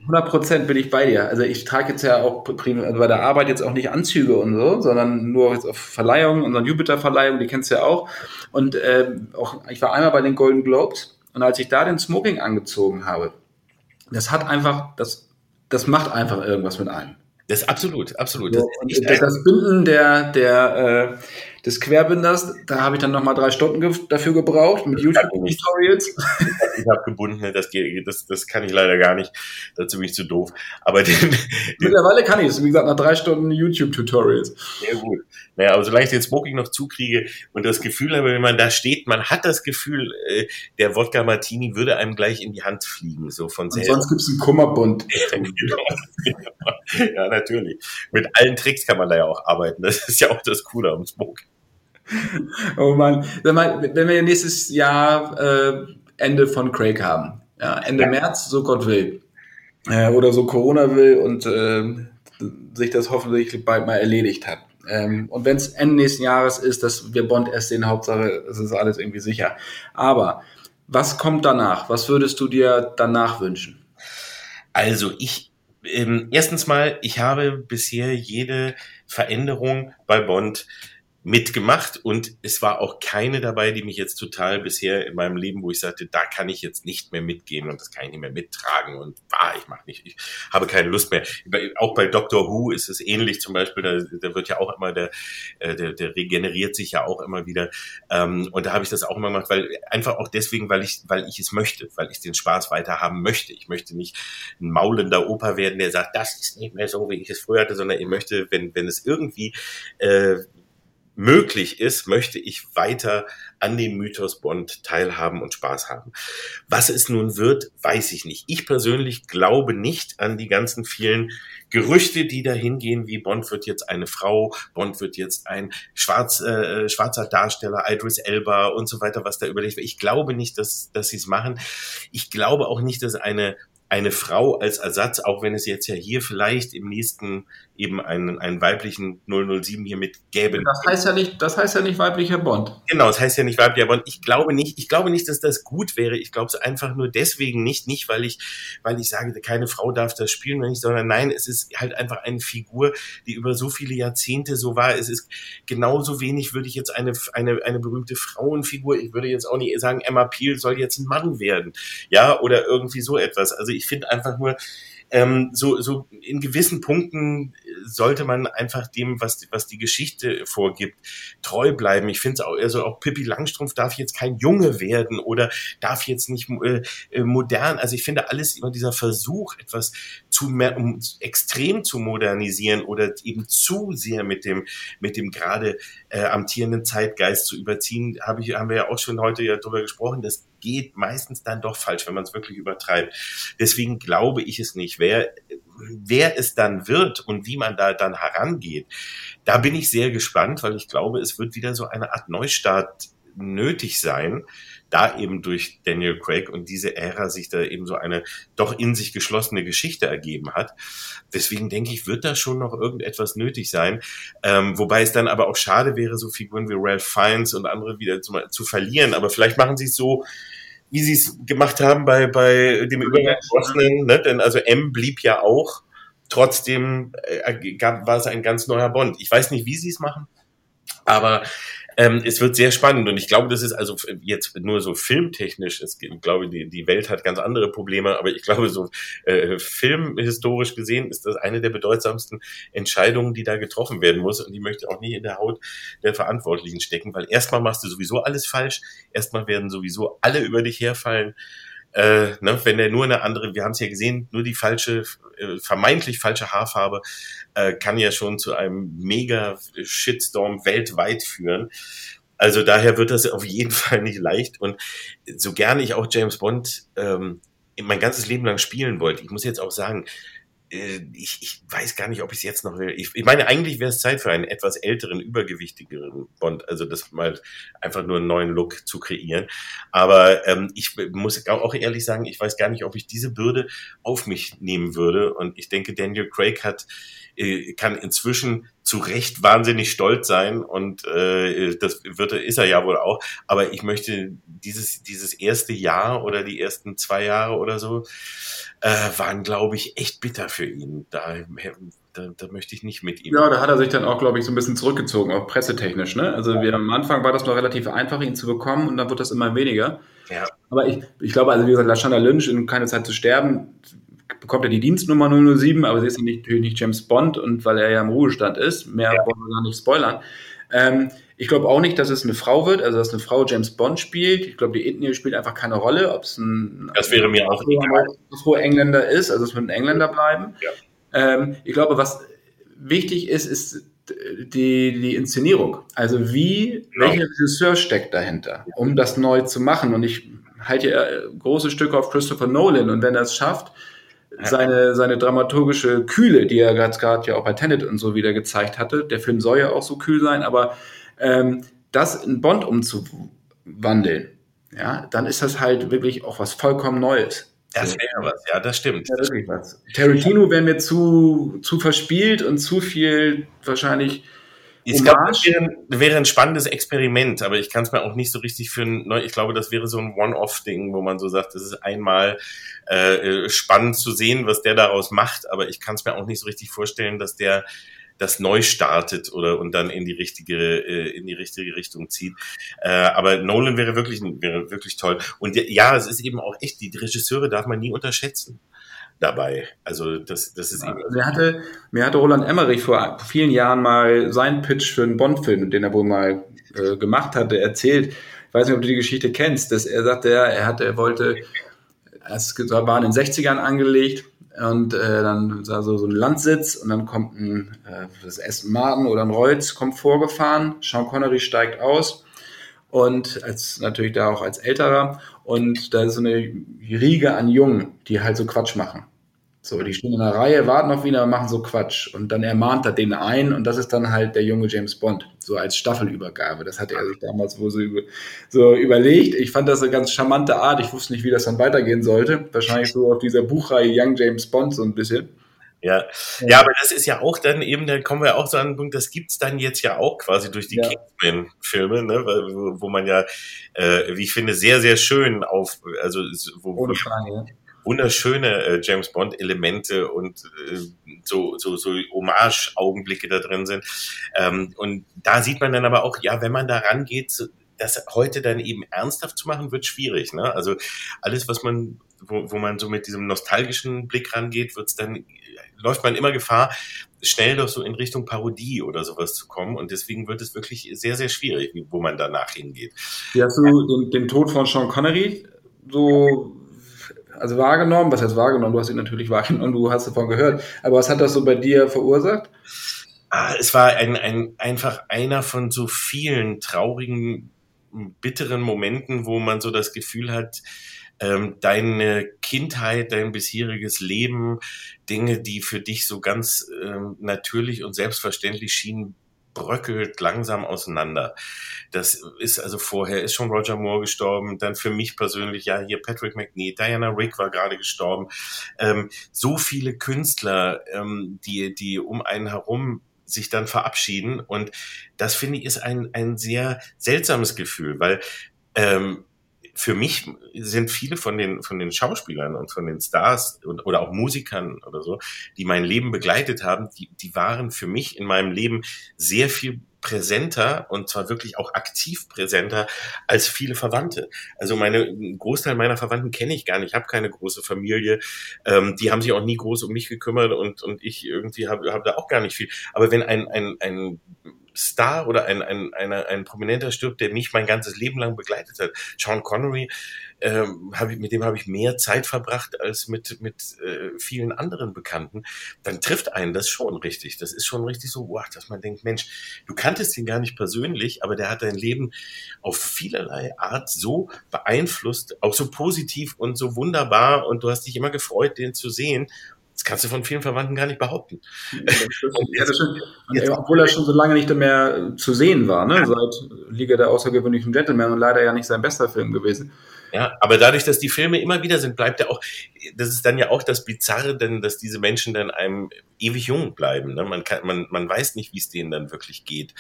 100 Prozent bin ich bei dir. Also ich trage jetzt ja auch also bei der Arbeit jetzt auch nicht Anzüge und so, sondern nur jetzt auf Verleihungen, unseren Jupiter-Verleihung, die kennst du ja auch. Und äh, auch, ich war einmal bei den Golden Globes und als ich da den Smoking angezogen habe, das hat einfach, das, das macht einfach irgendwas mit einem. Das ist absolut, absolut. Das, das, das Binden der, der, äh, des Querbinders, da habe ich dann nochmal drei Stunden ge dafür gebraucht mit YouTube-Tutorials. Ich habe gebunden, ne, das, geht, das, das kann ich leider gar nicht. Dazu bin ich zu doof. Aber den, den Mittlerweile kann ich es, wie gesagt, nach drei Stunden YouTube-Tutorials. Sehr gut. Naja, aber solange ich den Smoking noch zukriege und das Gefühl habe, wenn man da steht, man hat das Gefühl, äh, der Wodka Martini würde einem gleich in die Hand fliegen, so von selbst. sonst gibt es einen Kummerbund. ja, natürlich. Mit allen Tricks kann man da ja auch arbeiten. Das ist ja auch das Coole am Smoking. Oh Mann. Wenn wir nächstes Jahr äh, Ende von Craig haben, ja, Ende ja. März, so Gott will, äh, oder so Corona will und äh, sich das hoffentlich bald mal erledigt hat. Ähm, und wenn es Ende nächsten Jahres ist, dass wir Bond erst sehen, Hauptsache, es ist alles irgendwie sicher. Aber was kommt danach? Was würdest du dir danach wünschen? Also ich, ähm, erstens mal, ich habe bisher jede Veränderung bei Bond mitgemacht und es war auch keine dabei, die mich jetzt total bisher in meinem Leben, wo ich sagte, da kann ich jetzt nicht mehr mitgehen und das kann ich nicht mehr mittragen und ah, ich mache nicht, ich habe keine Lust mehr. Auch bei Doctor Who ist es ähnlich zum Beispiel, da, da wird ja auch immer der, äh, der, der regeneriert sich ja auch immer wieder ähm, und da habe ich das auch immer gemacht, weil einfach auch deswegen, weil ich, weil ich es möchte, weil ich den Spaß weiter haben möchte. Ich möchte nicht ein maulender Opa werden, der sagt, das ist nicht mehr so, wie ich es früher hatte, sondern ich möchte, wenn, wenn es irgendwie äh, möglich ist, möchte ich weiter an dem Mythos Bond teilhaben und Spaß haben. Was es nun wird, weiß ich nicht. Ich persönlich glaube nicht an die ganzen vielen Gerüchte, die dahin gehen, wie Bond wird jetzt eine Frau, Bond wird jetzt ein schwarz, äh, schwarzer Darsteller, Idris Elba und so weiter, was da überlegt wird. Ich glaube nicht, dass, dass sie es machen. Ich glaube auch nicht, dass eine eine Frau als Ersatz, auch wenn es jetzt ja hier vielleicht im nächsten eben einen, einen weiblichen 007 hier mit gäbe. Das heißt ja nicht, das heißt ja nicht weiblicher Bond. Genau, das heißt ja nicht weiblicher Bond. Ich glaube nicht, ich glaube nicht, dass das gut wäre. Ich glaube es einfach nur deswegen nicht, nicht weil ich, weil ich sage, keine Frau darf das spielen, wenn ich, sondern nein, es ist halt einfach eine Figur, die über so viele Jahrzehnte so war. Es ist genauso wenig würde ich jetzt eine, eine, eine berühmte Frauenfigur, ich würde jetzt auch nicht sagen, Emma Peel soll jetzt ein Mann werden. Ja, oder irgendwie so etwas. Also ich finde einfach nur, ähm, so, so in gewissen Punkten sollte man einfach dem, was, was die Geschichte vorgibt, treu bleiben. Ich finde es auch, also auch Pippi Langstrumpf darf jetzt kein Junge werden oder darf jetzt nicht äh, äh, modern. Also ich finde alles immer dieser Versuch, etwas zu mehr, um extrem zu modernisieren oder eben zu sehr mit dem, mit dem gerade äh, amtierenden Zeitgeist zu überziehen, habe ich, haben wir ja auch schon heute ja drüber gesprochen. Das geht meistens dann doch falsch, wenn man es wirklich übertreibt. Deswegen glaube ich es nicht. Wer, wer es dann wird und wie man da dann herangeht, da bin ich sehr gespannt, weil ich glaube, es wird wieder so eine Art Neustart nötig sein, da eben durch Daniel Craig und diese Ära sich da eben so eine doch in sich geschlossene Geschichte ergeben hat. Deswegen denke ich, wird da schon noch irgendetwas nötig sein. Ähm, wobei es dann aber auch schade wäre, so Figuren wie Ralph Fiennes und andere wieder zu, zu verlieren. Aber vielleicht machen sie es so, wie sie es gemacht haben bei, bei dem Übergang ne? Denn also M blieb ja auch. Trotzdem äh, gab, war es ein ganz neuer Bond. Ich weiß nicht, wie sie es machen, aber ähm, es wird sehr spannend und ich glaube, das ist also jetzt nur so filmtechnisch, es, ich glaube, die, die Welt hat ganz andere Probleme, aber ich glaube, so äh, filmhistorisch gesehen ist das eine der bedeutsamsten Entscheidungen, die da getroffen werden muss und die möchte auch nie in der Haut der Verantwortlichen stecken, weil erstmal machst du sowieso alles falsch, erstmal werden sowieso alle über dich herfallen äh, ne, wenn er nur eine andere, wir haben es ja gesehen, nur die falsche, äh, vermeintlich falsche Haarfarbe äh, kann ja schon zu einem mega Shitstorm weltweit führen. Also daher wird das auf jeden Fall nicht leicht. Und so gerne ich auch James Bond ähm, mein ganzes Leben lang spielen wollte, ich muss jetzt auch sagen, ich, ich weiß gar nicht, ob ich es jetzt noch will. Ich, ich meine, eigentlich wäre es Zeit für einen etwas älteren, übergewichtigeren Bond, also das mal einfach nur einen neuen Look zu kreieren. Aber ähm, ich muss auch ehrlich sagen, ich weiß gar nicht, ob ich diese Bürde auf mich nehmen würde. Und ich denke, Daniel Craig hat äh, kann inzwischen zu Recht wahnsinnig stolz sein und äh, das wird ist er ja wohl auch. Aber ich möchte dieses dieses erste Jahr oder die ersten zwei Jahre oder so äh, waren, glaube ich, echt bitter für ihn. Da, da, da möchte ich nicht mit ihm. Ja, da hat er sich dann auch, glaube ich, so ein bisschen zurückgezogen, auch pressetechnisch. Ne? Also ja. wir, am Anfang war das noch relativ einfach, ihn zu bekommen und dann wird das immer weniger. Ja. Aber ich, ich glaube, also wie gesagt, Lashana Lynch in Keine Zeit zu sterben, bekommt er die Dienstnummer 007, aber sie ist natürlich nicht James Bond und weil er ja im Ruhestand ist, mehr ja. wollen wir gar nicht spoilern. Ähm, ich glaube auch nicht, dass es eine Frau wird, also dass eine Frau James Bond spielt. Ich glaube, die Ethnie spielt einfach keine Rolle, ob es ein das wäre mir auch Afro-Engländer ist, also es wird ein Engländer bleiben. Ja. Ähm, ich glaube, was wichtig ist, ist die, die Inszenierung. Also wie, ja. welcher Regisseur steckt dahinter, um das neu zu machen? Und ich halte ja große Stücke auf Christopher Nolan und wenn er es schafft, seine, seine dramaturgische Kühle, die er gerade ja auch bei Tenet und so wieder gezeigt hatte. Der Film soll ja auch so kühl sein, aber ähm, das in Bond umzuwandeln, ja, dann ist das halt wirklich auch was vollkommen Neues. Das wäre was, ja, das stimmt. Ja, wirklich was. Tarantino wäre mir zu, zu verspielt und zu viel wahrscheinlich ich glaube, das wäre, wäre, ein spannendes Experiment, aber ich kann es mir auch nicht so richtig für ein, ich glaube, das wäre so ein One-Off-Ding, wo man so sagt, das ist einmal äh, spannend zu sehen, was der daraus macht, aber ich kann es mir auch nicht so richtig vorstellen, dass der das neu startet oder und dann in die richtige äh, in die richtige Richtung zieht. Äh, aber Nolan wäre wirklich wäre wirklich toll. Und ja, es ist eben auch echt die Regisseure darf man nie unterschätzen dabei. Also das, das ist ja, eben. Mir hatte, mir hatte Roland Emmerich vor vielen Jahren mal seinen Pitch für einen Bond-Film, den er wohl mal äh, gemacht hatte, erzählt. Ich weiß nicht, ob du die Geschichte kennst, dass er sagte, er, er hat, er wollte, es war in den 60ern angelegt und äh, dann sah so, so ein Landsitz und dann kommt ein äh, das Aston Martin oder ein Rolls kommt vorgefahren, Sean Connery steigt aus und als natürlich da auch als älterer und da ist so eine Riege an Jungen, die halt so Quatsch machen. So, die stehen in der Reihe, warten auf ihn, aber machen so Quatsch. Und dann ermahnt er den ein und das ist dann halt der junge James Bond, so als Staffelübergabe. Das hatte er sich damals wohl so, über, so überlegt. Ich fand das eine ganz charmante Art. Ich wusste nicht, wie das dann weitergehen sollte. Wahrscheinlich so auf dieser Buchreihe Young James Bond so ein bisschen. Ja. ja, aber das ist ja auch dann eben, da kommen wir auch zu einem Punkt, das gibt's dann jetzt ja auch quasi durch die ja. Kingsman-Filme, ne, wo, wo man ja, äh, wie ich finde, sehr, sehr schön auf, also wo, Ohne Frage, ja. Wunderschöne äh, James Bond-Elemente und äh, so, so, so Hommage-Augenblicke da drin sind. Ähm, und da sieht man dann aber auch, ja, wenn man da rangeht, das heute dann eben ernsthaft zu machen, wird schwierig. Ne? Also alles, was man, wo, wo man so mit diesem nostalgischen Blick rangeht, wird's dann läuft man immer Gefahr, schnell doch so in Richtung Parodie oder sowas zu kommen. Und deswegen wird es wirklich sehr, sehr schwierig, wo man danach hingeht. Wie hast du den, den Tod von Sean Connery so also wahrgenommen? Was heißt wahrgenommen? Du hast ihn natürlich wahrgenommen, du hast davon gehört. Aber was hat das so bei dir verursacht? Ah, es war ein, ein, einfach einer von so vielen traurigen, bitteren Momenten, wo man so das Gefühl hat, ähm, deine Kindheit, dein bisheriges Leben, Dinge, die für dich so ganz ähm, natürlich und selbstverständlich schienen, bröckelt langsam auseinander. Das ist also vorher ist schon Roger Moore gestorben, dann für mich persönlich ja hier Patrick McNeil, Diana Rick war gerade gestorben. Ähm, so viele Künstler, ähm, die die um einen herum sich dann verabschieden und das finde ich ist ein ein sehr seltsames Gefühl, weil ähm, für mich sind viele von den, von den Schauspielern und von den Stars und, oder auch Musikern oder so, die mein Leben begleitet haben, die, die waren für mich in meinem Leben sehr viel präsenter und zwar wirklich auch aktiv präsenter als viele Verwandte. Also meine Großteil meiner Verwandten kenne ich gar nicht. Ich habe keine große Familie. Ähm, die haben sich auch nie groß um mich gekümmert und und ich irgendwie habe hab da auch gar nicht viel. Aber wenn ein ein ein Star oder ein, ein, ein, ein Prominenter stirbt, der mich mein ganzes Leben lang begleitet hat. Sean Connery, ähm, hab ich, mit dem habe ich mehr Zeit verbracht als mit, mit äh, vielen anderen Bekannten. Dann trifft einen das schon richtig. Das ist schon richtig so, wow, dass man denkt, Mensch, du kanntest ihn gar nicht persönlich, aber der hat dein Leben auf vielerlei Art so beeinflusst, auch so positiv und so wunderbar und du hast dich immer gefreut, den zu sehen. Das kannst du von vielen Verwandten gar nicht behaupten. Ja, das stimmt. Und, obwohl er schon so lange nicht mehr zu sehen war, ne? seit Liga der außergewöhnlichen Gentlemen und leider ja nicht sein bester Film gewesen. Ja, aber dadurch, dass die Filme immer wieder sind, bleibt er auch, das ist dann ja auch das Bizarre, denn dass diese Menschen dann einem ewig jung bleiben. Ne? Man, kann, man, man weiß nicht, wie es denen dann wirklich geht.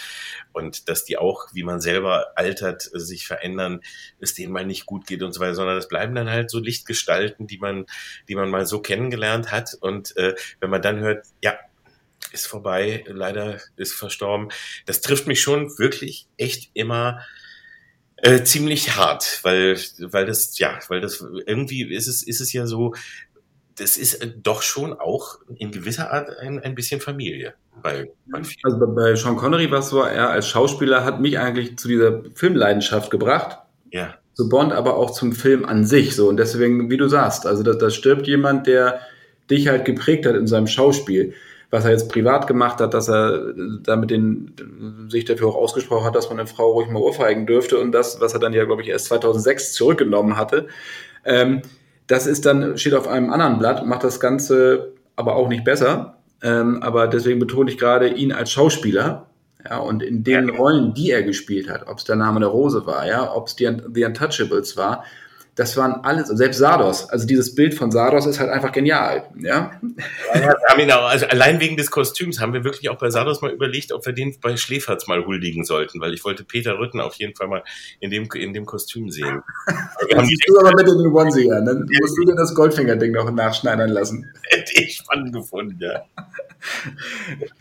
Und dass die auch, wie man selber altert, sich verändern, es denen mal nicht gut geht und so weiter, sondern es bleiben dann halt so Lichtgestalten, die man, die man mal so kennengelernt hat. Und äh, wenn man dann hört, ja, ist vorbei, leider ist verstorben, das trifft mich schon wirklich echt immer äh, ziemlich hart, weil, weil das, ja, weil das irgendwie ist es, ist es ja so, das ist äh, doch schon auch in gewisser Art ein, ein bisschen Familie. Bei, bei also bei Sean Connery war es so, er als Schauspieler hat mich eigentlich zu dieser Filmleidenschaft gebracht. Ja. Zu Bond, aber auch zum Film an sich. So. Und deswegen, wie du sagst, also da, da stirbt jemand, der dich halt geprägt hat in seinem Schauspiel was er jetzt privat gemacht hat, dass er damit den, sich dafür auch ausgesprochen hat, dass man eine Frau ruhig mal ohrfeigen dürfte und das, was er dann ja, glaube ich, erst 2006 zurückgenommen hatte. Ähm, das ist dann, steht auf einem anderen Blatt, macht das Ganze aber auch nicht besser. Ähm, aber deswegen betone ich gerade ihn als Schauspieler. Ja, und in den Rollen, die er gespielt hat, ob es der Name der Rose war, ja, ob es die, The Untouchables war, das waren alles, selbst Sardos, also dieses Bild von Sardos ist halt einfach genial, ja. genau, also allein wegen des Kostüms haben wir wirklich auch bei Sardos mal überlegt, ob wir den bei Schläferz mal huldigen sollten, weil ich wollte Peter Rütten auf jeden Fall mal in dem, in dem Kostüm sehen. Dann siehst du aber mit dem Onesie an, dann musst du dir das Goldfinger-Ding noch nachschneidern lassen. Hätte ich spannend gefunden, ja.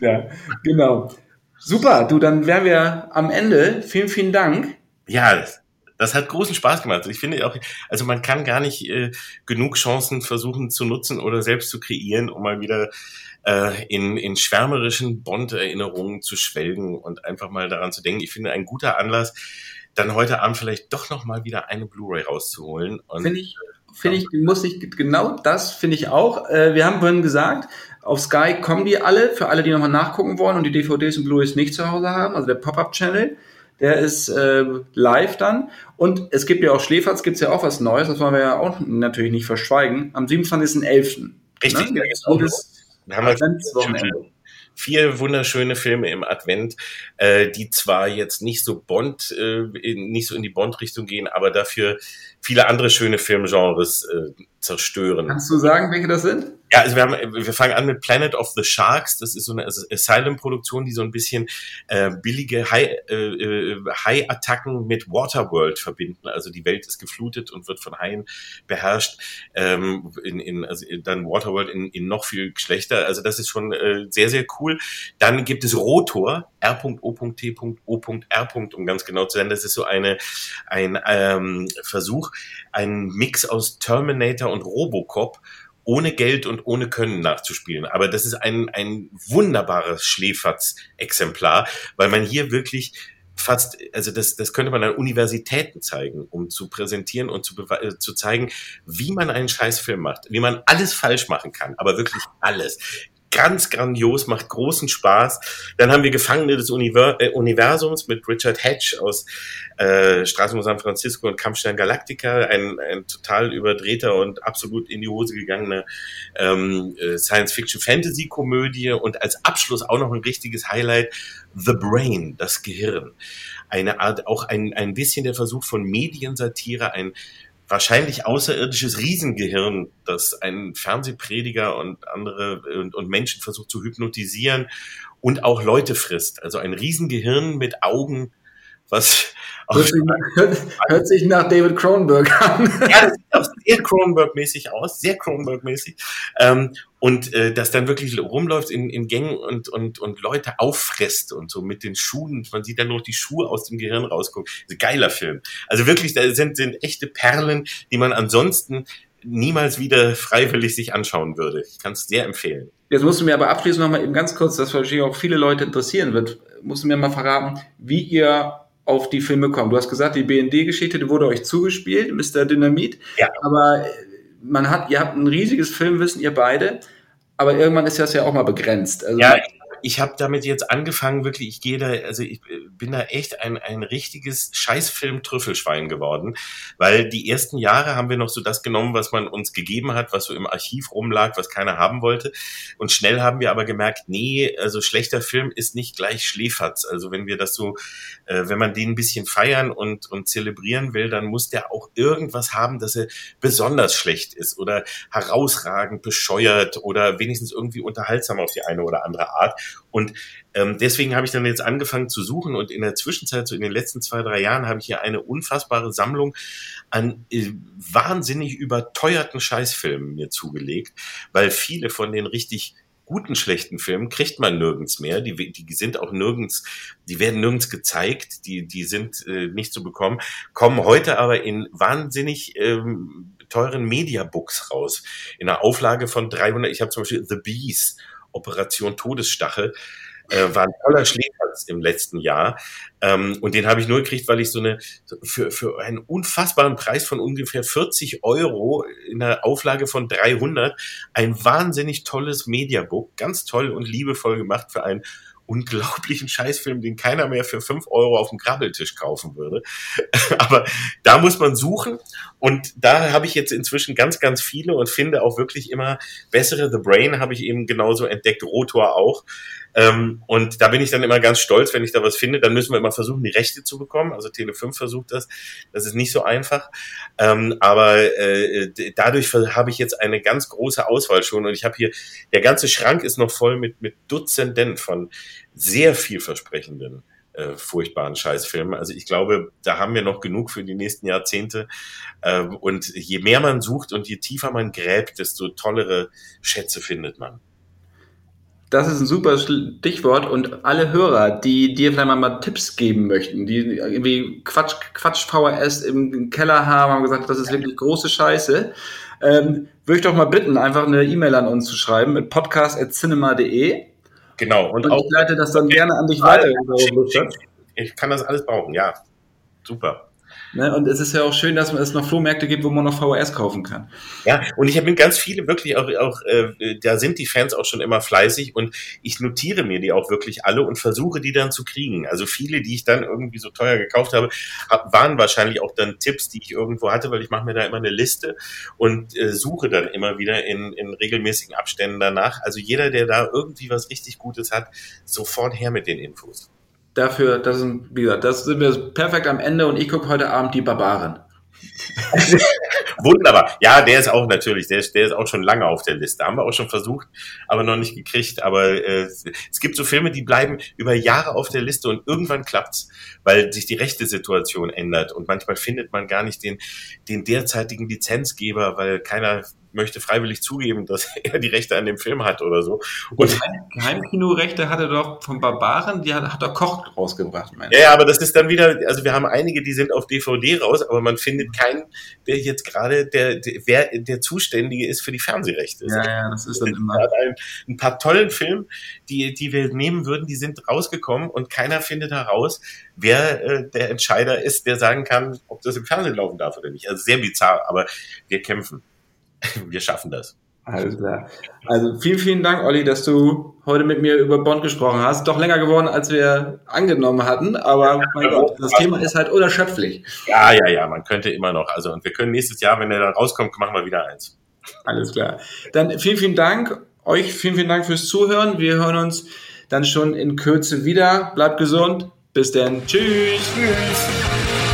ja, genau. Super, du, dann wären wir am Ende. Vielen, vielen Dank. Ja, das hat großen Spaß gemacht. Ich finde auch, also man kann gar nicht äh, genug Chancen versuchen zu nutzen oder selbst zu kreieren, um mal wieder äh, in, in schwärmerischen Bond-Erinnerungen zu schwelgen und einfach mal daran zu denken. Ich finde ein guter Anlass, dann heute Abend vielleicht doch noch mal wieder eine Blu-ray rauszuholen. Finde ich, finde ich, muss ich genau das finde ich auch. Äh, wir haben vorhin gesagt, auf Sky kommen die alle, für alle, die nochmal nachgucken wollen und die DVDs und Blu-rays nicht zu Hause haben, also der Pop-Up-Channel der ist äh, live dann. Und es gibt ja auch Schläferz, gibt es ja auch was Neues, das wollen wir ja auch natürlich nicht verschweigen, am 27.11. Richtig, ne? genau. Wir haben halt vier wunderschöne Filme im Advent, äh, die zwar jetzt nicht so Bond, äh, nicht so in die Bond-Richtung gehen, aber dafür viele andere schöne Filmgenres äh, zerstören. Kannst du sagen, welche das sind? Ja, also wir haben, wir fangen an mit Planet of the Sharks. Das ist so eine also Asylum-Produktion, die so ein bisschen äh, billige Hai-Attacken äh, äh mit Waterworld verbinden. Also die Welt ist geflutet und wird von Haien beherrscht. Ähm, in, in, also dann Waterworld in, in noch viel schlechter. Also das ist schon äh, sehr, sehr cool. Dann gibt es Rotor, R.O.T.O.R. um ganz genau zu sein. Das ist so eine ein ähm, Versuch, einen Mix aus Terminator und Robocop ohne Geld und ohne Können nachzuspielen. Aber das ist ein, ein wunderbares Schläferz-Exemplar, weil man hier wirklich fast, also das, das könnte man an Universitäten zeigen, um zu präsentieren und zu, äh, zu zeigen, wie man einen Scheißfilm macht, wie man alles falsch machen kann, aber wirklich alles ganz grandios, macht großen Spaß. Dann haben wir Gefangene des Univer äh, Universums mit Richard Hatch aus äh, Straßenbahn San Francisco und Kampfstein Galactica, ein, ein total überdrehter und absolut in die Hose gegangener ähm, äh, Science-Fiction-Fantasy-Komödie und als Abschluss auch noch ein richtiges Highlight, The Brain, das Gehirn. Eine Art, auch ein, ein bisschen der Versuch von Mediensatire, ein wahrscheinlich außerirdisches Riesengehirn, das einen Fernsehprediger und andere und, und, Menschen versucht zu hypnotisieren und auch Leute frisst. Also ein Riesengehirn mit Augen, was Hört sich, hört, hört sich, nach David Cronenberg an. Ja, das sieht auch sehr Cronenberg-mäßig aus, sehr Cronenberg-mäßig. Ähm, und äh, das dann wirklich rumläuft in, in Gängen und, und, und Leute auffrisst und so mit den Schuhen. Man sieht dann nur die Schuhe aus dem Gehirn rausgucken. Geiler Film. Also wirklich, da sind, sind echte Perlen, die man ansonsten niemals wieder freiwillig sich anschauen würde. Ich kann es sehr empfehlen. Jetzt musst du mir aber abschließend noch mal eben ganz kurz, das wahrscheinlich auch viele Leute interessieren wird, musst du mir mal verraten, wie ihr auf die Filme kommen. Du hast gesagt, die BND-Geschichte, wurde euch zugespielt, Mr. Dynamit. Ja. Aber man hat, ihr habt ein riesiges Filmwissen, ihr beide. Aber irgendwann ist das ja auch mal begrenzt. Also ja, ich habe damit jetzt angefangen, wirklich, ich gehe da, also ich bin da echt ein, ein richtiges Scheißfilm-Trüffelschwein geworden, weil die ersten Jahre haben wir noch so das genommen, was man uns gegeben hat, was so im Archiv rumlag, was keiner haben wollte. Und schnell haben wir aber gemerkt, nee, also schlechter Film ist nicht gleich Schläferz. Also wenn wir das so, äh, wenn man den ein bisschen feiern und, und zelebrieren will, dann muss der auch irgendwas haben, dass er besonders schlecht ist oder herausragend bescheuert oder wenigstens irgendwie unterhaltsam auf die eine oder andere Art. Und ähm, deswegen habe ich dann jetzt angefangen zu suchen und in der Zwischenzeit, so in den letzten zwei, drei Jahren, habe ich hier eine unfassbare Sammlung an äh, wahnsinnig überteuerten Scheißfilmen mir zugelegt, weil viele von den richtig guten schlechten Filmen kriegt man nirgends mehr. Die, die sind auch nirgends, die werden nirgends gezeigt, die, die sind äh, nicht zu bekommen, kommen heute aber in wahnsinnig ähm, teuren Mediabooks raus. In einer Auflage von 300, ich habe zum Beispiel The Bees Operation Todesstachel. Äh, war ein toller Schläferz im letzten Jahr. Ähm, und den habe ich nur gekriegt, weil ich so eine, für, für einen unfassbaren Preis von ungefähr 40 Euro in einer Auflage von 300 ein wahnsinnig tolles Mediabook, ganz toll und liebevoll gemacht für einen unglaublichen Scheißfilm, den keiner mehr für fünf Euro auf dem Krabbeltisch kaufen würde. Aber da muss man suchen und da habe ich jetzt inzwischen ganz, ganz viele und finde auch wirklich immer bessere. The Brain habe ich eben genauso entdeckt, Rotor auch. Ähm, und da bin ich dann immer ganz stolz, wenn ich da was finde. Dann müssen wir immer versuchen, die Rechte zu bekommen. Also Tele5 versucht das. Das ist nicht so einfach. Ähm, aber äh, dadurch habe ich jetzt eine ganz große Auswahl schon. Und ich habe hier, der ganze Schrank ist noch voll mit, mit Dutzenden von sehr vielversprechenden äh, furchtbaren Scheißfilmen. Also ich glaube, da haben wir noch genug für die nächsten Jahrzehnte. Ähm, und je mehr man sucht und je tiefer man gräbt, desto tollere Schätze findet man. Das ist ein super Stichwort und alle Hörer, die dir vielleicht mal, Tipps geben möchten, die irgendwie Quatsch, Quatsch VHS im Keller haben, haben gesagt, das ist wirklich große Scheiße, ähm, würde ich doch mal bitten, einfach eine E-Mail an uns zu schreiben mit podcast.cinema.de. Genau. Und, und auch, ich leite das dann gerne an dich weiter. Ich kann das alles brauchen, ja. Super. Ne? Und es ist ja auch schön, dass es noch Flohmärkte gibt, wo man noch VHS kaufen kann. Ja, und ich habe ganz viele wirklich auch, auch äh, da sind die Fans auch schon immer fleißig und ich notiere mir die auch wirklich alle und versuche die dann zu kriegen. Also viele, die ich dann irgendwie so teuer gekauft habe, waren wahrscheinlich auch dann Tipps, die ich irgendwo hatte, weil ich mache mir da immer eine Liste und äh, suche dann immer wieder in, in regelmäßigen Abständen danach. Also jeder, der da irgendwie was richtig Gutes hat, sofort her mit den Infos dafür, das sind, wie gesagt, das sind wir perfekt am Ende und ich gucke heute Abend die Barbaren. Wunderbar. Ja, der ist auch natürlich, der ist, der ist auch schon lange auf der Liste. Haben wir auch schon versucht, aber noch nicht gekriegt. Aber äh, es gibt so Filme, die bleiben über Jahre auf der Liste und irgendwann klappt's, weil sich die rechte Situation ändert und manchmal findet man gar nicht den, den derzeitigen Lizenzgeber, weil keiner möchte freiwillig zugeben, dass er die Rechte an dem Film hat oder so. Und Geheimkinorechte hat er doch von Barbaren, die hat, hat er Koch rausgebracht. Ja, ja, aber das ist dann wieder, also wir haben einige, die sind auf DVD raus, aber man findet keinen, der jetzt gerade der, der, wer der Zuständige ist für die Fernsehrechte. Ja, ja, das ist dann immer. Ein, ein paar tollen Filme, die, die wir nehmen würden, die sind rausgekommen und keiner findet heraus, wer äh, der Entscheider ist, der sagen kann, ob das im Fernsehen laufen darf oder nicht. Also sehr bizarr, aber wir kämpfen. Wir schaffen das. Alles klar. Also vielen, vielen Dank, Olli, dass du heute mit mir über Bond gesprochen hast. Doch länger geworden, als wir angenommen hatten, aber mein Gott, das Thema ist halt unerschöpflich. Ja, ja, ja, man könnte immer noch. Also und wir können nächstes Jahr, wenn er dann rauskommt, machen wir wieder eins. Alles klar. Dann vielen, vielen Dank. Euch vielen, vielen Dank fürs Zuhören. Wir hören uns dann schon in Kürze wieder. Bleibt gesund. Bis dann. Tschüss. Tschüss.